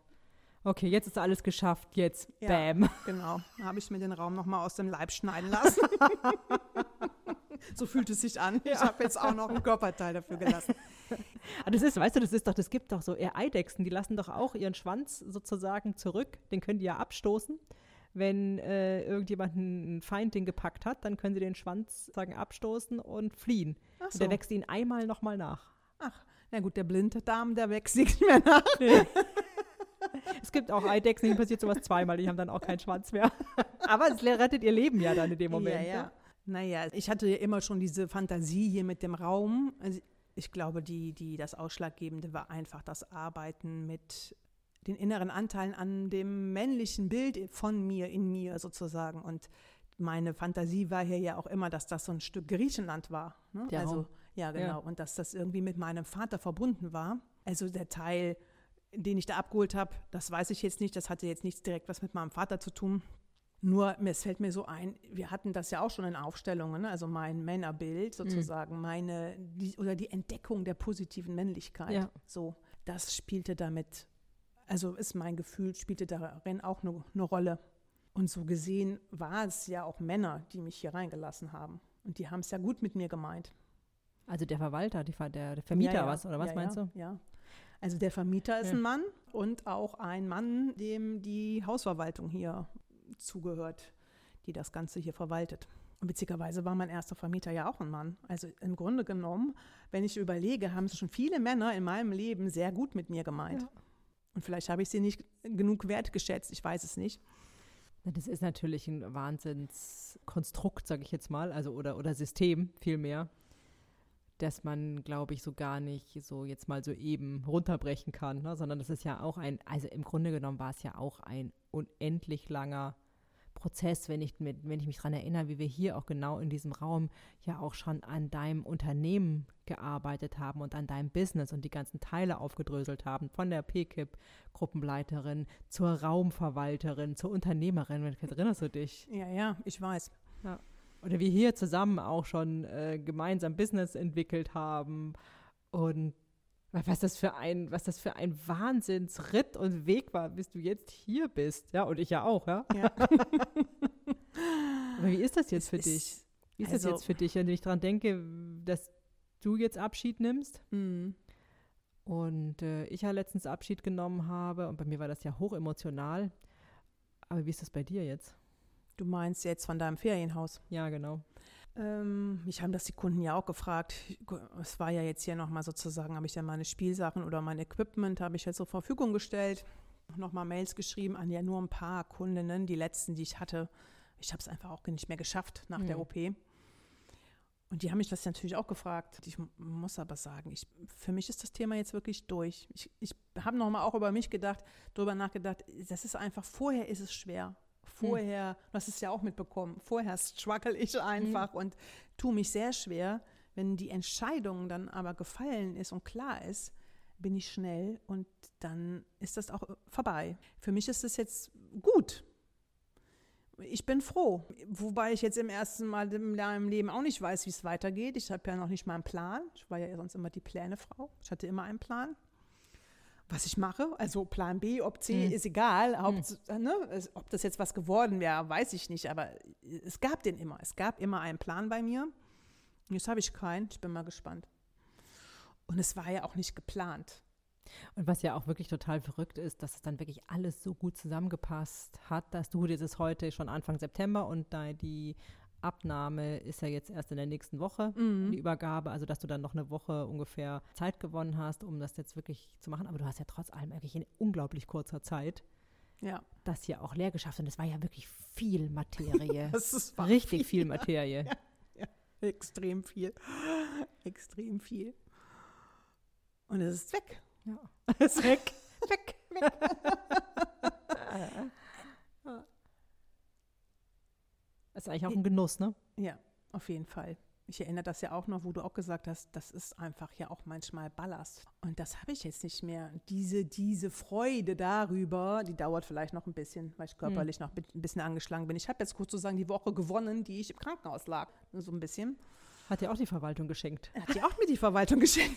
S2: okay, jetzt ist alles geschafft, jetzt
S1: Ja.
S2: bam.
S1: Genau, da habe ich mir den Raum nochmal aus dem Leib schneiden lassen. so fühlt es sich an. Ich habe jetzt auch noch ein Körperteil dafür gelassen.
S2: Aber das ist, weißt du, das ist doch, das gibt doch so eher Eidechsen, die lassen doch auch ihren Schwanz sozusagen zurück, den können die ja abstoßen. Wenn äh, irgendjemand einen Feind den gepackt hat, dann können sie den Schwanz sagen abstoßen und fliehen.
S1: Ach
S2: Und
S1: so.
S2: der wächst ihnen einmal nochmal nach.
S1: Ach, na gut, der Blinddarm, der wächst nicht mehr nach.
S2: Es gibt auch Eidechsen, denen passiert sowas zweimal, die haben dann auch keinen Schwanz mehr. Aber es rettet ihr Leben ja dann in dem Moment.
S1: Ja, ja. Naja, ich hatte ja immer schon diese Fantasie hier mit dem Raum. Also ich glaube, die, die, das Ausschlaggebende war einfach das Arbeiten mit den inneren Anteilen an dem männlichen Bild von mir, in mir sozusagen. Und meine Fantasie war hier ja auch immer, dass das so ein Stück Griechenland war. Ne?
S2: Der
S1: also,
S2: Raum.
S1: ja, genau.
S2: Ja.
S1: Und dass das irgendwie mit meinem Vater verbunden war. Also der Teil, den ich da abgeholt habe, das weiß ich jetzt nicht. Das hatte jetzt nichts direkt was mit meinem Vater zu tun. Nur, es fällt mir so ein, wir hatten das ja auch schon in Aufstellungen, ne? also mein Männerbild sozusagen, meine, die, oder die Entdeckung der positiven Männlichkeit.
S2: Ja.
S1: So, das spielte damit, also ist mein Gefühl, spielte darin auch eine, eine Rolle. Und so gesehen war es ja auch Männer, die mich hier reingelassen haben. Und die haben es ja gut mit mir gemeint.
S2: Also der Verwalter, die, der, der Vermieter
S1: Ja, ja.
S2: was, oder was
S1: ja,
S2: meinst
S1: ja,
S2: du?
S1: Ja. Also der Vermieter ist
S2: Ja.
S1: ein Mann und auch ein Mann, dem die Hausverwaltung hier zugehört, die das Ganze hier verwaltet. Und witzigerweise war mein erster Vermieter ja auch ein Mann. Also im Grunde genommen, wenn ich überlege, haben es schon viele Männer in meinem Leben sehr gut mit mir gemeint. Und vielleicht habe ich sie nicht genug wertgeschätzt, ich weiß es nicht.
S2: Das ist natürlich ein Wahnsinnskonstrukt, sage ich jetzt mal, also oder, oder System vielmehr, dass man, glaube ich, so gar nicht so jetzt mal so eben runterbrechen kann, ne? sondern das ist ja auch ein, also im Grunde genommen war es ja auch ein unendlich langer Prozess, wenn ich, mit, wenn ich mich daran erinnere, wie wir hier auch genau in diesem Raum ja auch schon an deinem Unternehmen gearbeitet haben und an deinem Business und die ganzen Teile aufgedröselt haben, von der PKIP-Gruppenleiterin zur Raumverwalterin, zur Unternehmerin. Erinnerst du dich?
S1: Ja, ja, ich weiß.
S2: Ja. Oder wir hier zusammen auch schon äh, gemeinsam Business entwickelt haben und was das für ein, was das für ein Wahnsinnsritt und Weg war, bis du jetzt hier bist. Ja, und ich ja auch, ja. ja. Aber wie ist das jetzt für ist, dich? Wie ist also, das jetzt für dich, wenn ich daran denke, dass du jetzt Abschied nimmst? Mhm. Und äh, ich ja letztens Abschied genommen habe und bei mir war das ja hoch emotional. Aber wie ist das bei dir jetzt?
S1: Du meinst jetzt von deinem Ferienhaus?
S2: Ja, genau.
S1: Ähm, mich haben das die Kunden ja auch gefragt. Es war ja jetzt hier nochmal sozusagen, habe ich dann meine Spielsachen oder mein Equipment habe ich jetzt zur Verfügung gestellt. Nochmal Mails geschrieben an ja nur ein paar Kundinnen, die letzten, die ich hatte. Ich habe es einfach auch nicht mehr geschafft nach mhm. der OP. Und die haben mich das natürlich auch gefragt. Ich muss aber sagen, ich, für mich ist das Thema jetzt wirklich durch. Ich, ich habe nochmal auch über mich gedacht, darüber nachgedacht, das ist einfach, vorher ist es schwer. Vorher, hm. du hast es ja auch mitbekommen, vorher struggle ich einfach hm. und tue mich sehr schwer. Wenn die Entscheidung dann aber gefallen ist und klar ist, bin ich schnell und dann ist das auch vorbei. Für mich ist es jetzt gut. Ich bin froh. Wobei ich jetzt im ersten Mal im Leben auch nicht weiß, wie es weitergeht. Ich habe ja noch nicht mal einen Plan. Ich war ja sonst immer die Plänefrau. Ich hatte immer einen Plan was ich mache. Also Plan B, ob C mhm. ist egal. Haupt, mhm. ne, ob das jetzt was geworden wäre, weiß ich nicht. Aber es gab den immer. Es gab immer einen Plan bei mir. Jetzt habe ich keinen. Ich bin mal gespannt. Und es war ja auch nicht geplant.
S2: Und was ja auch wirklich total verrückt ist, dass es dann wirklich alles so gut zusammengepasst hat, dass du dieses heute schon Anfang September und da die Abnahme ist ja jetzt erst in der nächsten Woche, mhm. die Übergabe, also dass du dann noch eine Woche ungefähr Zeit gewonnen hast, um das jetzt wirklich zu machen. Aber du hast ja trotz allem wirklich in unglaublich kurzer Zeit ja. das hier auch leer geschafft. Und es war ja wirklich viel Materie. das ist Richtig viel, viel Materie. Ja,
S1: ja, extrem viel. Extrem viel. Und es ist weg. Ja. Es ist weg. weg, weg.
S2: Das ist eigentlich auch ein Genuss, ne?
S1: Ja, auf jeden Fall. Ich erinnere das ja auch noch, wo du auch gesagt hast, das ist einfach ja auch manchmal Ballast. Und das habe ich jetzt nicht mehr. Diese, diese Freude darüber, die dauert vielleicht noch ein bisschen, weil ich körperlich hm. noch ein bisschen angeschlagen bin. Ich habe jetzt kurz sozusagen die Woche gewonnen, die ich im Krankenhaus lag. So ein bisschen.
S2: Hat dir auch die Verwaltung geschenkt.
S1: Hat dir auch mir die Verwaltung geschenkt.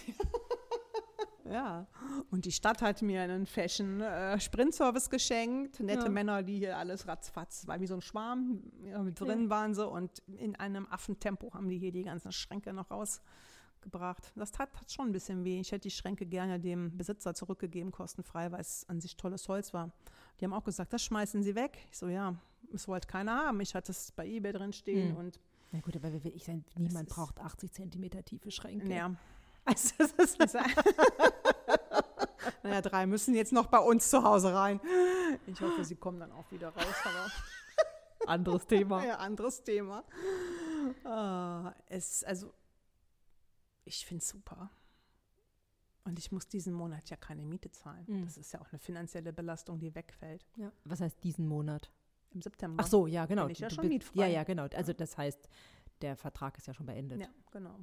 S1: Ja. Und die Stadt hat mir einen Fashion-Sprintservice äh, geschenkt. Nette ja. Männer, die hier alles ratzfatz, war wie so ein Schwarm. Ja, drin waren sie und in einem Affentempo haben die hier die ganzen Schränke noch rausgebracht. Das tat, tat schon ein bisschen weh. Ich hätte die Schränke gerne dem Besitzer zurückgegeben, kostenfrei, weil es an sich tolles Holz war. Die haben auch gesagt, das schmeißen sie weg. Ich so, ja, es wollte keiner haben. Ich hatte es bei Ebay drin stehen hm. und
S2: na gut, aber ich sein, niemand braucht 80 Zentimeter tiefe Schränke.
S1: Ja, also das ist naja, drei müssen jetzt noch bei uns zu Hause rein. Ich hoffe, sie kommen dann auch wieder raus. Aber
S2: anderes Thema.
S1: Ja, anderes Thema. Ah, es, also, ich finde es super. Und ich muss diesen Monat ja keine Miete zahlen. Mhm. Das ist ja auch eine finanzielle Belastung, die wegfällt.
S2: Ja. Was heißt diesen Monat?
S1: Im September.
S2: Ach so, ja, genau.
S1: Bin ich ja schon mietfrei.
S2: Ja, ja, genau. Also das heißt, der Vertrag ist ja schon beendet.
S1: Ja, genau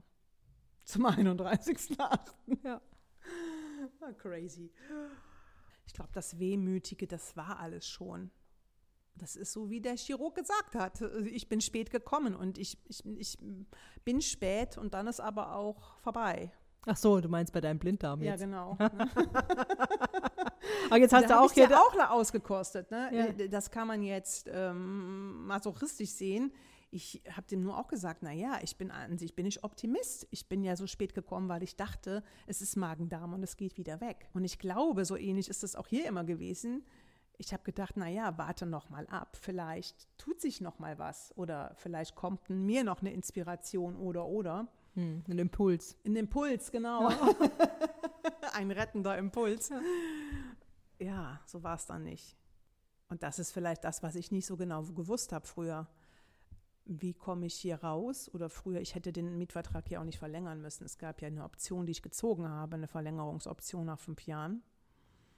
S1: zum 31.8. Ja. War crazy. Ich glaube, das Wehmütige, das war alles schon. Das ist so, wie der Chirurg gesagt hat. Ich bin spät gekommen und ich, ich, ich bin spät und dann ist aber auch vorbei.
S2: Ach so, du meinst bei deinem Blinddarm jetzt.
S1: Ja, genau.
S2: aber jetzt hast da du auch hier
S1: ja auch ausgekostet. Ne? Ja. Das kann man jetzt ähm, masochistisch sehen ich habe dem nur auch gesagt, na ja, ich bin an sich bin ich Optimist. Ich bin ja so spät gekommen, weil ich dachte, es ist Magen-Darm und es geht wieder weg. Und ich glaube, so ähnlich ist es auch hier immer gewesen. Ich habe gedacht, na ja, warte noch mal ab. Vielleicht tut sich noch mal was oder vielleicht kommt mir noch eine Inspiration oder oder.
S2: Hm, ein Impuls.
S1: Ein Impuls, genau. Ein rettender Impuls. Ja, ja so war es dann nicht. Und das ist vielleicht das, was ich nicht so genau gewusst habe früher wie komme ich hier raus? Oder früher, ich hätte den Mietvertrag ja auch nicht verlängern müssen. Es gab ja eine Option, die ich gezogen habe, eine Verlängerungsoption nach fünf Jahren.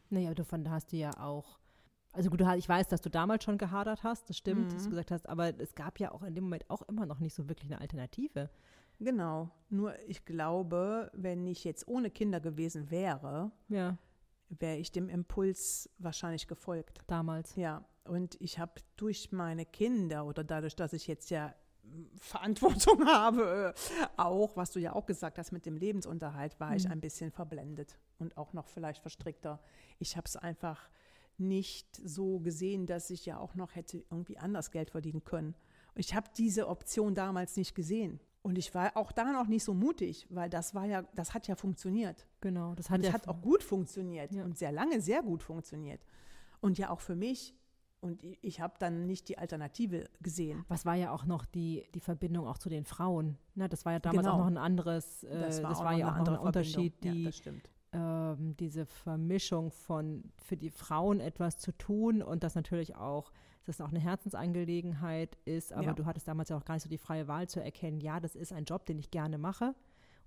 S2: Naja, davon hast du ja auch Also gut, ich weiß, dass du damals schon gehadert hast, das stimmt,
S1: Mhm.
S2: dass du gesagt hast, aber es gab ja auch in dem Moment auch immer noch nicht so wirklich eine Alternative.
S1: Genau. Nur ich glaube, wenn ich jetzt ohne Kinder gewesen wäre,
S2: Ja,
S1: wäre ich dem Impuls wahrscheinlich gefolgt.
S2: damals.
S1: Ja, und ich habe durch meine Kinder oder dadurch, dass ich jetzt ja mm, Verantwortung habe, äh, auch, was du ja auch gesagt hast mit dem Lebensunterhalt, war ich
S2: Mhm.
S1: ein bisschen verblendet und auch noch vielleicht verstrickter. Ich habe es einfach nicht so gesehen, dass ich ja auch noch hätte irgendwie anders Geld verdienen können. Ich habe diese Option damals nicht gesehen. Und ich war auch da noch nicht so mutig, weil das war ja, das hat ja funktioniert.
S2: Genau, das hat
S1: es
S2: ja
S1: hat auch gut funktioniert
S2: Ja.
S1: und sehr lange sehr gut funktioniert. Und ja auch für mich. Und ich, habe dann nicht die Alternative gesehen.
S2: Was war ja auch noch die, die Verbindung auch zu den Frauen? Ne, das war ja damals
S1: Genau.
S2: auch noch ein anderes, äh, das war,
S1: auch
S2: ja
S1: noch
S2: auch noch ein Unterschied, die,
S1: Ja, das stimmt.
S2: ähm, diese Vermischung von für die Frauen etwas zu tun und das natürlich auch, dass es auch eine Herzensangelegenheit ist, aber
S1: Ja.
S2: du hattest damals ja auch gar nicht so die freie Wahl zu erkennen, ja, das ist ein Job, den ich gerne mache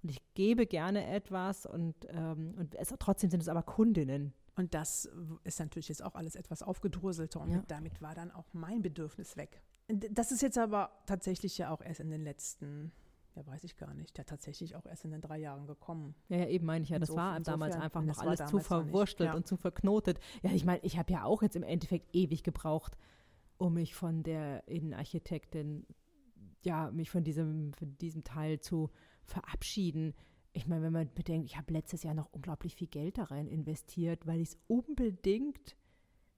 S2: und ich gebe gerne etwas und, ähm, und es, trotzdem sind es aber Kundinnen.
S1: Und das ist natürlich jetzt auch alles etwas aufgedröselter und
S2: Ja.
S1: damit war dann auch mein Bedürfnis weg. Das ist jetzt aber tatsächlich ja auch erst in den letzten, ja weiß ich gar nicht, ja tatsächlich auch erst in den drei Jahren gekommen.
S2: Ja, ja, eben meine ich ja, das
S1: Insof-
S2: war damals einfach noch alles zu verwurstelt
S1: ja.
S2: und zu verknotet. Ja, ich meine, ich habe ja auch jetzt im Endeffekt ewig gebraucht, um mich von der Innenarchitektin, ja, mich von diesem, von diesem Teil zu verabschieden. Ich meine, wenn man bedenkt, ich habe letztes Jahr noch unglaublich viel Geld da rein investiert, weil ich es unbedingt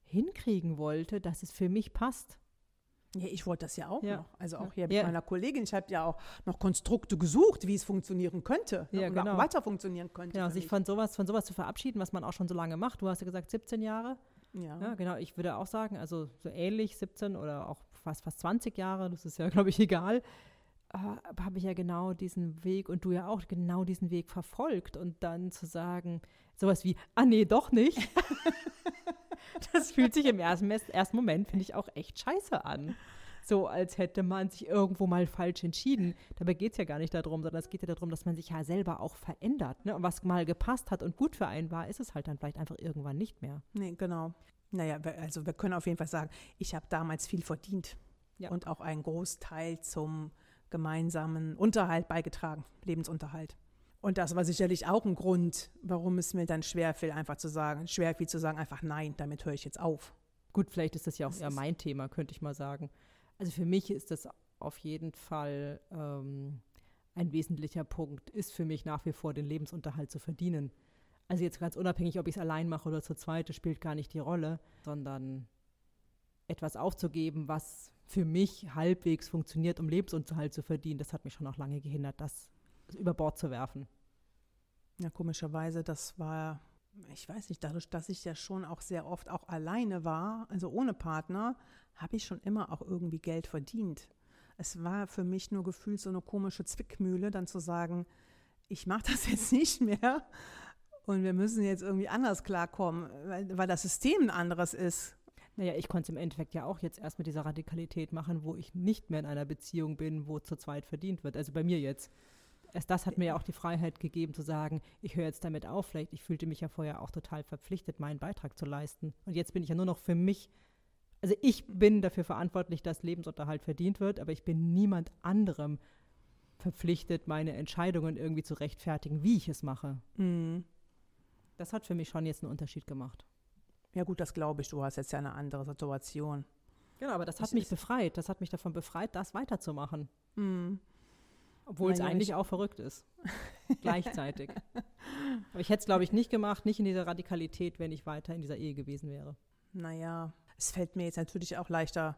S2: hinkriegen wollte, dass es für mich passt.
S1: Ja, ich wollte das ja auch
S2: Ja.
S1: noch. Also auch hier mit
S2: Ja.
S1: meiner Kollegin. Ich habe ja auch noch Konstrukte gesucht, wie es funktionieren könnte
S2: Ja,
S1: und
S2: genau.
S1: auch weiter funktionieren könnte.
S2: Genau, sich von sowas, von sowas zu verabschieden, was man auch schon so lange macht. Du hast ja gesagt 17 Jahre.
S1: ja.
S2: Ja, genau. Ich würde auch sagen, also so ähnlich 17 oder auch fast, fast 20 Jahre, das ist ja, glaube ich, egal, habe ich ja genau diesen Weg und du ja auch genau diesen Weg verfolgt und dann zu sagen, sowas wie, ah nee, doch nicht. das fühlt sich im ersten, ersten Moment, finde ich, auch echt scheiße an. So, als hätte man sich irgendwo mal falsch entschieden. Dabei geht es ja gar nicht darum, sondern es geht ja darum, dass man sich ja selber auch verändert. Ne? Und was mal gepasst hat und gut für einen war, ist es halt dann vielleicht einfach irgendwann nicht mehr.
S1: Nee, genau. Naja, also wir können auf jeden Fall sagen, ich habe damals viel verdient
S2: Ja.
S1: und auch einen Großteil zum gemeinsamen Unterhalt beigetragen, Lebensunterhalt. Und das war sicherlich auch ein Grund, warum es mir dann schwerfiel, einfach zu sagen, schwerfiel zu sagen, einfach nein, damit höre ich jetzt auf.
S2: Gut, vielleicht ist das ja auch
S1: Das
S2: eher mein Thema, könnte ich mal sagen. Also für mich ist das auf jeden Fall ähm, ein wesentlicher Punkt, ist für mich nach wie vor den Lebensunterhalt zu verdienen. Also jetzt ganz unabhängig, ob ich es allein mache oder zu zweit, das spielt gar nicht die Rolle, sondern etwas aufzugeben, was für mich halbwegs funktioniert, um Lebensunterhalt zu verdienen, das hat mich schon auch lange gehindert, das über Bord zu werfen.
S1: Ja, komischerweise, das war, ich weiß nicht, dadurch, dass ich ja schon auch sehr oft auch alleine war, also ohne Partner, habe ich schon immer auch irgendwie Geld verdient. Es war für mich nur gefühlt so eine komische Zwickmühle, dann zu sagen, ich mache das jetzt nicht mehr und wir müssen jetzt irgendwie anders klarkommen, weil, weil das System ein anderes ist.
S2: Naja, ich konnte es im Endeffekt ja auch jetzt erst mit dieser Radikalität machen, wo ich nicht mehr in einer Beziehung bin, wo zu zweit verdient wird. Also bei mir jetzt. Erst das hat mir ja auch die Freiheit gegeben zu sagen, ich höre jetzt damit auf. Vielleicht, ich fühlte mich ja vorher auch total verpflichtet, meinen Beitrag zu leisten. Und jetzt bin ich ja nur noch für mich. Also ich bin dafür verantwortlich, dass Lebensunterhalt verdient wird, aber ich bin niemand anderem verpflichtet, meine Entscheidungen irgendwie zu rechtfertigen, wie ich es mache.
S1: Mhm.
S2: Das hat für mich schon jetzt einen Unterschied gemacht.
S1: Ja gut, das glaube ich, du hast jetzt ja eine andere Situation.
S2: Genau, aber das
S1: Das
S2: hat mich
S1: ist-
S2: befreit. Das hat mich davon befreit, das weiterzumachen.
S1: Mhm.
S2: Obwohl es eigentlich
S1: ich-
S2: auch verrückt ist. Gleichzeitig. Aber ich hätte es, glaube ich, nicht gemacht, nicht in dieser Radikalität, wenn ich weiter in dieser Ehe gewesen wäre.
S1: Naja, es fällt mir jetzt natürlich auch leichter,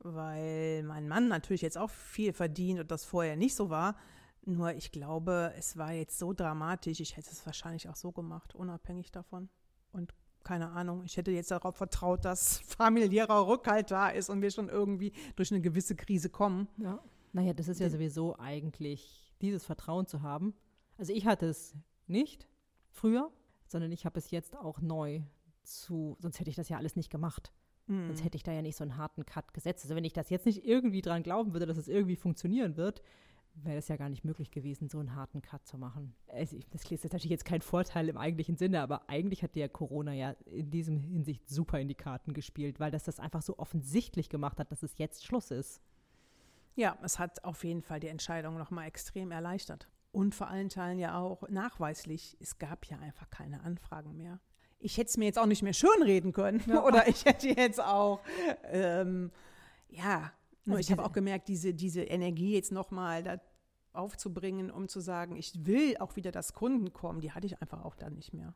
S1: weil mein Mann natürlich jetzt auch viel verdient und das vorher nicht so war. Nur ich glaube, es war jetzt so dramatisch, ich hätte es wahrscheinlich auch so gemacht, unabhängig davon. Und keine Ahnung, ich hätte jetzt darauf vertraut, dass familiärer Rückhalt da ist und wir schon irgendwie durch eine gewisse Krise kommen.
S2: Ja. Naja, das ist ja sowieso eigentlich dieses Vertrauen zu haben. Also ich hatte es nicht früher, sondern ich habe es jetzt auch neu zu, sonst hätte ich das ja alles nicht gemacht.
S1: Mhm.
S2: Sonst hätte ich da ja nicht so einen harten Cut gesetzt. Also wenn ich das jetzt nicht irgendwie dran glauben würde, dass es irgendwie funktionieren wird, wäre es ja gar nicht möglich gewesen, so einen harten Cut zu machen. Also ich, das ist natürlich jetzt kein Vorteil im eigentlichen Sinne, aber eigentlich hat der Corona ja in diesem Hinsicht super in die Karten gespielt, weil das das einfach so offensichtlich gemacht hat, dass es jetzt Schluss ist.
S1: Ja, es hat auf jeden Fall die Entscheidung nochmal extrem erleichtert. Und vor allen Teilen ja auch nachweislich, es gab ja einfach keine Anfragen mehr. Ich hätte es mir jetzt auch nicht mehr schönreden können. Ja. Oder ich hätte jetzt auch, ähm, ja, nur also ich habe auch gemerkt, diese, diese Energie jetzt nochmal da aufzubringen, um zu sagen, ich will auch wieder, dass Kunden kommen, die hatte ich einfach auch dann nicht mehr.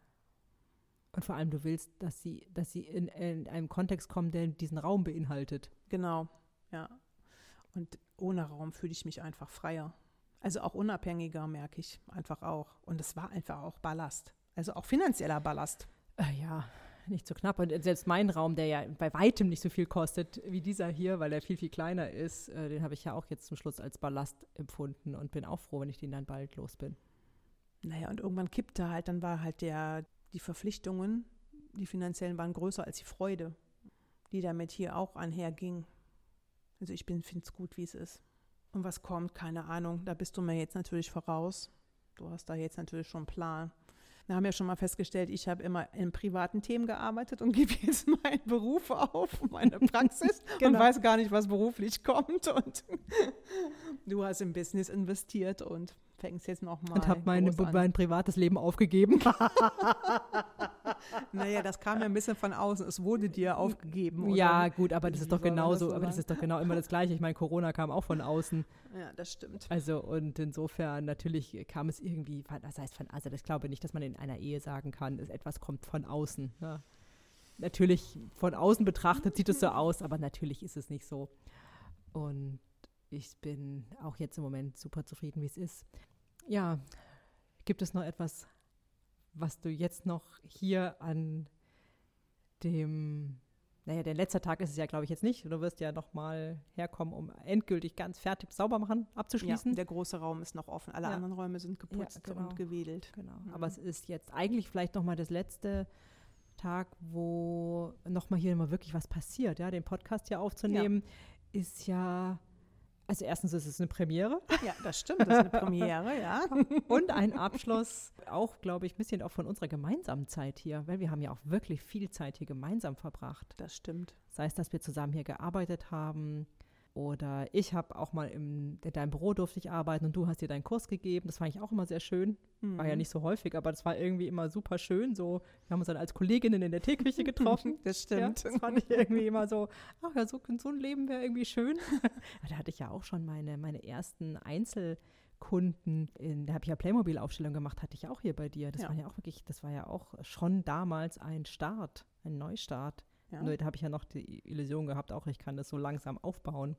S2: Und vor allem, du willst, dass sie, dass sie in, in einem Kontext kommen, der diesen Raum beinhaltet.
S1: Genau, ja. Und ohne Raum fühle ich mich einfach freier. Also auch unabhängiger, merke ich einfach auch. Und es war einfach auch Ballast. Also auch finanzieller Ballast.
S2: Äh, ja, nicht so knapp. Und selbst mein Raum, der ja bei weitem nicht so viel kostet wie dieser hier, weil er viel, viel kleiner ist, äh, den habe ich ja auch jetzt zum Schluss als Ballast empfunden und bin auch froh, wenn ich den dann bald los bin.
S1: Naja, und irgendwann kippte halt, dann war halt der, die Verpflichtungen, die finanziellen waren größer als die Freude, die damit hier auch einherging. Also ich finde es gut, wie es ist. Und was kommt, keine Ahnung. Da bist du mir jetzt natürlich voraus. Du hast da jetzt natürlich schon einen Plan. Wir haben ja schon mal festgestellt, ich habe immer in privaten Themen gearbeitet und gebe jetzt meinen Beruf auf, meine Praxis genau. und weiß gar nicht, was beruflich kommt. Und du hast im Business investiert und fängst jetzt nochmal.
S2: Und habe mein privates Leben aufgegeben.
S1: Naja, das kam ja ein bisschen von außen. Es wurde dir aufgegeben.
S2: Ja, gut, aber das ist doch genauso, aber das ist doch genau immer das Gleiche. Ich meine, Corona kam auch von außen.
S1: Ja, das stimmt.
S2: Also, und insofern natürlich kam es irgendwie, was heißt von, also ich glaube nicht, dass man in einer Ehe sagen kann, etwas kommt von außen. Ja. Natürlich von außen betrachtet sieht es so aus, aber natürlich ist es nicht so. Und ich bin auch jetzt im Moment super zufrieden, wie es ist. Ja, gibt es noch etwas, was du jetzt noch hier an dem, naja, der letzte Tag ist es ja, glaube ich, jetzt nicht. Du wirst ja noch mal herkommen, um endgültig ganz fertig sauber machen, abzuschließen. Ja,
S1: der große Raum ist noch offen. Alle ja. anderen Räume sind geputzt ja, genau. und gewedelt.
S2: Genau. Mhm. Aber es ist jetzt eigentlich vielleicht noch mal das letzte Tag, wo noch mal hier mal wirklich was passiert. Ja, den Podcast hier aufzunehmen, ist ja also erstens ist es eine Premiere.
S1: Ja, das stimmt, das ist eine Premiere, ja.
S2: Und ein Abschluss, auch, glaube ich, ein bisschen auch von unserer gemeinsamen Zeit hier, weil wir haben ja auch wirklich viel Zeit hier gemeinsam verbracht.
S1: Das stimmt.
S2: Sei es, dass wir zusammen hier gearbeitet haben, oder ich habe auch mal im, in deinem Büro durfte ich arbeiten und du hast dir deinen Kurs gegeben. Das fand ich auch immer sehr schön. Mhm. War ja mhm. nicht so häufig, aber das war irgendwie immer super schön. So, wir haben uns dann als Kolleginnen in der Teeküche getroffen.
S1: das stimmt.
S2: Ja, das fand ich irgendwie immer so, ach ja, so, so ein Leben wäre irgendwie schön. da hatte ich ja auch schon meine, meine ersten Einzelkunden, in, da habe ich ja Playmobil-Aufstellung gemacht, hatte ich auch hier bei dir. Das ja. war ja auch wirklich, das war ja auch schon damals ein Start, ein Neustart. Ja. Nur da habe ich ja noch die Illusion gehabt, auch ich kann das so langsam aufbauen.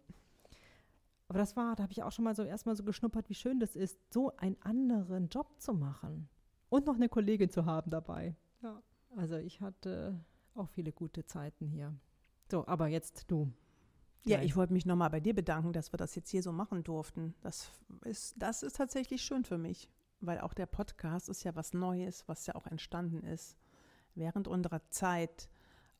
S2: Aber das war, da habe ich auch schon mal so erstmal so geschnuppert, wie schön das ist, so einen anderen Job zu machen. Und noch eine Kollegin zu haben dabei. Ja. Also ich hatte auch viele gute Zeiten hier. So, aber jetzt du.
S1: Ja, ich wollte mich nochmal bei dir bedanken, dass wir das jetzt hier so machen durften. Das ist, das ist tatsächlich schön für mich, weil auch der Podcast ist ja was Neues, was ja auch entstanden ist. Während unserer Zeit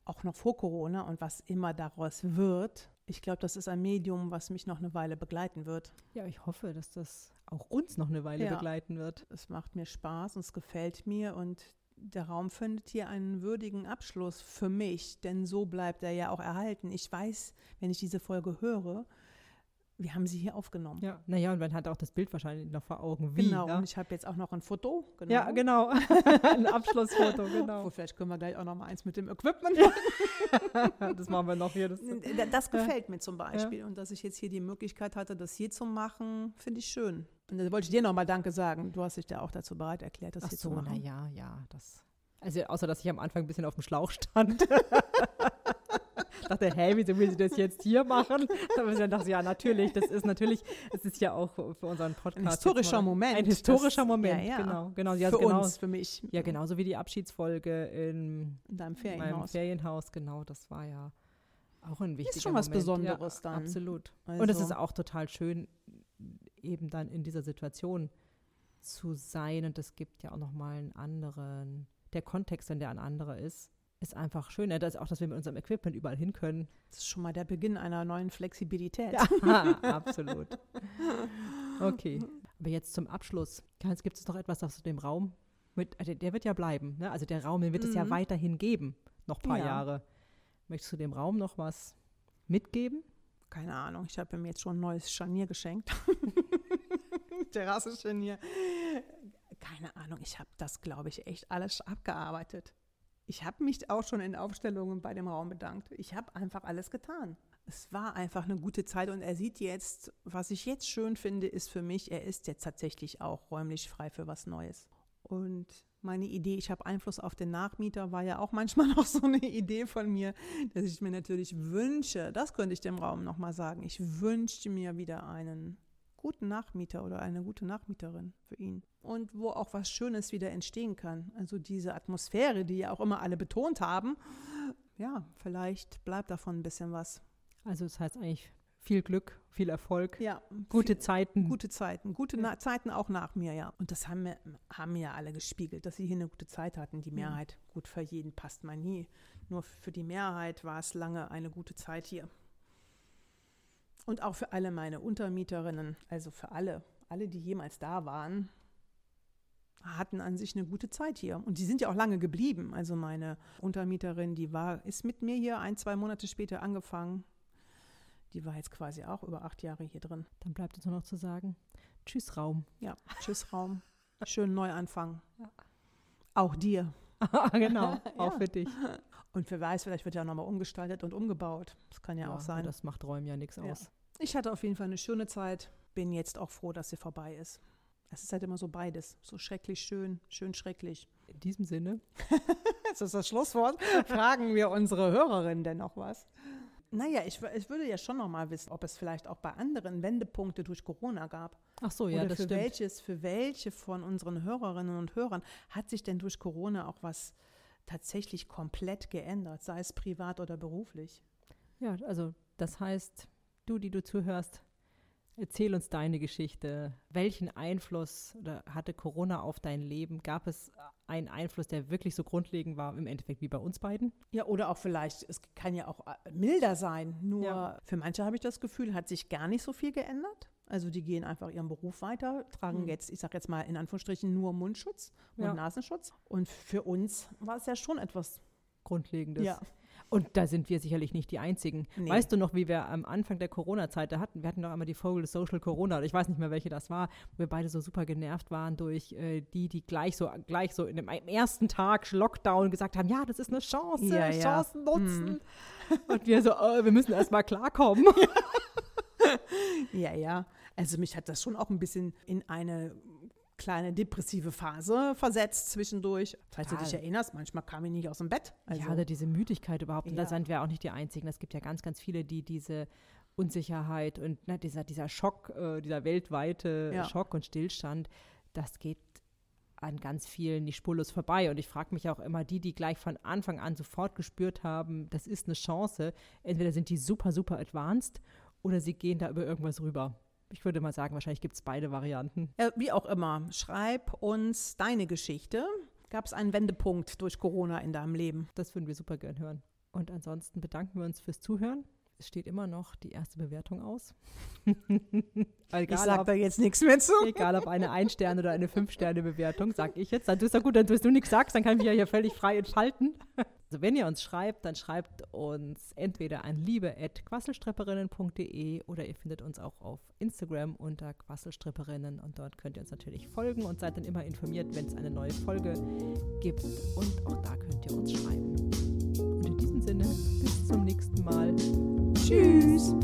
S1: auch noch vor Corona und was immer daraus wird. Ich glaube, das ist ein Medium, was mich noch eine Weile begleiten wird.
S2: Ja, ich hoffe, dass das auch uns noch eine Weile ja, begleiten wird.
S1: Es macht mir Spaß und es gefällt mir und der Raum findet hier einen würdigen Abschluss für mich, denn so bleibt er ja auch erhalten. Ich weiß, wenn ich diese Folge höre, wir haben sie hier aufgenommen.
S2: Ja, naja, und man hat auch das Bild wahrscheinlich noch vor Augen. Wie,
S1: genau,
S2: ja?
S1: und ich habe jetzt auch noch ein Foto.
S2: Genau. Ja, genau. ein Abschlussfoto, genau.
S1: Oh, vielleicht können wir gleich auch noch mal eins mit dem Equipment
S2: machen. das machen wir noch hier. Das,
S1: das gefällt mir zum Beispiel. Ja. Und dass ich jetzt hier die Möglichkeit hatte, das hier zu machen, finde ich schön. Und da wollte ich dir noch mal Danke sagen. Du hast dich ja auch dazu bereit erklärt, das
S2: Ach
S1: hier
S2: so,
S1: zu machen.
S2: Na ja, ja, das. Also außer, dass ich am Anfang ein bisschen auf dem Schlauch stand dachte, hey, wieso will sie das jetzt hier machen? Aber dann dachte ich, ja, natürlich, das ist natürlich, es ist ja auch für unseren Podcast.
S1: Ein historischer Moment.
S2: Ein historischer das, Moment, ja, ja. genau. genau.
S1: Ja, für genau, uns, für mich.
S2: Ja, genauso wie die Abschiedsfolge in,
S1: in deinem Ferienhaus.
S2: meinem Ferienhaus, genau, das war ja auch ein wichtiger Ist
S1: schon was Besonderes ja, dann.
S2: Absolut. Also. Und es ist auch total schön, eben dann in dieser Situation zu sein und es gibt ja auch nochmal einen anderen, der Kontext, wenn der ein anderer ist, ist einfach schön. Ne? Das auch, dass wir mit unserem Equipment überall hin können.
S1: Das ist schon mal der Beginn einer neuen Flexibilität.
S2: Ja, absolut. Okay. Aber jetzt zum Abschluss. Gibt es noch etwas aus dem Raum? Mit, also der wird ja bleiben. Ne? Also der Raum, den wird mhm. es ja mhm. weiterhin geben. Noch ein paar ja. Jahre. Möchtest du dem Raum noch was mitgeben?
S1: Keine Ahnung. Ich habe mir jetzt schon ein neues Scharnier geschenkt. Terrasse-Scharnier. Keine Ahnung. Ich habe das, glaube ich, echt alles abgearbeitet. Ich habe mich auch schon in Aufstellungen bei dem Raum bedankt. Ich habe einfach alles getan. Es war einfach eine gute Zeit und er sieht jetzt, was ich jetzt schön finde, ist für mich, er ist jetzt tatsächlich auch räumlich frei für was Neues. Und meine Idee, ich habe Einfluss auf den Nachmieter, war ja auch manchmal noch so eine Idee von mir, dass ich mir natürlich wünsche, das könnte ich dem Raum nochmal sagen, ich wünschte mir wieder einen guten Nachmieter oder eine gute Nachmieterin für ihn. Und wo auch was Schönes wieder entstehen kann. Also diese Atmosphäre, die ja auch immer alle betont haben, ja, vielleicht bleibt davon ein bisschen was.
S2: Also das heißt eigentlich viel Glück, viel Erfolg,
S1: ja,
S2: gute viel, Zeiten.
S1: Gute Zeiten, gute ja. Zeiten auch nach mir, ja. Und das haben, wir, haben ja alle gespiegelt, dass sie hier eine gute Zeit hatten. Die Mehrheit, ja. gut, für jeden passt man nie. Nur für die Mehrheit war es lange eine gute Zeit hier. Und auch für alle meine Untermieterinnen, also für alle, alle, die jemals da waren, hatten an sich eine gute Zeit hier. Und die sind ja auch lange geblieben. Also meine Untermieterin, die war, ist mit mir hier ein, zwei Monate später angefangen. Die war jetzt quasi auch über acht Jahre hier drin.
S2: Dann bleibt uns nur noch zu sagen, tschüss Raum.
S1: Ja, tschüss Raum. Schönen Neuanfang. Ja. Auch dir.
S2: genau, auch ja. für dich.
S1: Und wer weiß, vielleicht wird ja auch nochmal umgestaltet und umgebaut. Das kann ja, ja auch sein.
S2: Das macht Räumen ja nichts aus.
S1: Ich hatte auf jeden Fall eine schöne Zeit. Bin jetzt auch froh, dass sie vorbei ist. Es ist halt immer so beides. So schrecklich schön, schön schrecklich.
S2: In diesem Sinne.
S1: das ist das Schlusswort. Fragen wir unsere Hörerinnen denn noch was? Naja, ich, ich würde ja schon noch mal wissen, ob es vielleicht auch bei anderen Wendepunkte durch Corona gab.
S2: Ach so, ja,
S1: Oder
S2: das
S1: für
S2: stimmt.
S1: welches, für welche von unseren Hörerinnen und Hörern hat sich denn durch Corona auch was tatsächlich komplett geändert, sei es privat oder beruflich?
S2: Ja, also das heißt, du, die du zuhörst, erzähl uns deine Geschichte. Welchen Einfluss hatte Corona auf dein Leben? Gab es einen Einfluss, der wirklich so grundlegend war, im Endeffekt wie bei uns beiden?
S1: Ja, oder auch vielleicht, es kann ja auch äh, milder sein. Nur ja. für manche habe ich das Gefühl, hat sich gar nicht so viel geändert. Also die gehen einfach ihren Beruf weiter, tragen mhm. jetzt, ich sage jetzt mal in Anführungsstrichen, nur Mundschutz und ja. Nasenschutz. Und für uns war es ja schon etwas
S2: Grundlegendes.
S1: Ja.
S2: Und da sind wir sicherlich nicht die Einzigen. Nee. Weißt du noch, wie wir am Anfang der Corona-Zeit da hatten? Wir hatten doch einmal die Folge Social Corona, ich weiß nicht mehr, welche das war, wo wir beide so super genervt waren durch äh, die, die gleich so, gleich so in dem ersten Tag Lockdown gesagt haben, ja, das ist eine Chance, ja, Chancen ja. nutzen. Hm. Und wir so, oh, wir müssen erst mal klarkommen.
S1: ja, ja. Also mich hat das schon auch ein bisschen in eine kleine depressive Phase versetzt zwischendurch. Falls Total. du dich erinnerst, manchmal kam ich nicht aus dem Bett.
S2: Also, ja, oder diese Müdigkeit überhaupt. Und ja. da sind wir auch nicht die Einzigen. Es gibt ja ganz, ganz viele, die diese Unsicherheit und ne, dieser, dieser Schock, äh, dieser weltweite ja. Schock und Stillstand, das geht an ganz vielen nicht spurlos vorbei. Und ich frage mich auch immer, die, die gleich von Anfang an sofort gespürt haben, das ist eine Chance, entweder sind die super, super advanced oder sie gehen da über irgendwas rüber. Ich würde mal sagen, wahrscheinlich gibt es beide Varianten.
S1: Ja, wie auch immer, schreib uns deine Geschichte. Gab es einen Wendepunkt durch Corona in deinem Leben?
S2: Das würden wir super gern hören. Und ansonsten bedanken wir uns fürs Zuhören. Es steht immer noch die erste Bewertung aus.
S1: egal, ich sage da jetzt nichts mehr zu.
S2: Egal ob eine Ein-Sterne- oder eine Fünf-Sterne-Bewertung, sag ich jetzt. Dann ist ja gut, dann du nichts sagst, dann kann ich mich ja hier völlig frei entfalten. Also wenn ihr uns schreibt, dann schreibt uns entweder an liebe.quasselstripperinnen.de oder ihr findet uns auch auf Instagram unter Quasselstripperinnen und dort könnt ihr uns natürlich folgen und seid dann immer informiert, wenn es eine neue Folge gibt und auch da könnt ihr uns schreiben. Und in diesem Sinne, bis zum nächsten Mal.
S1: Tschüss!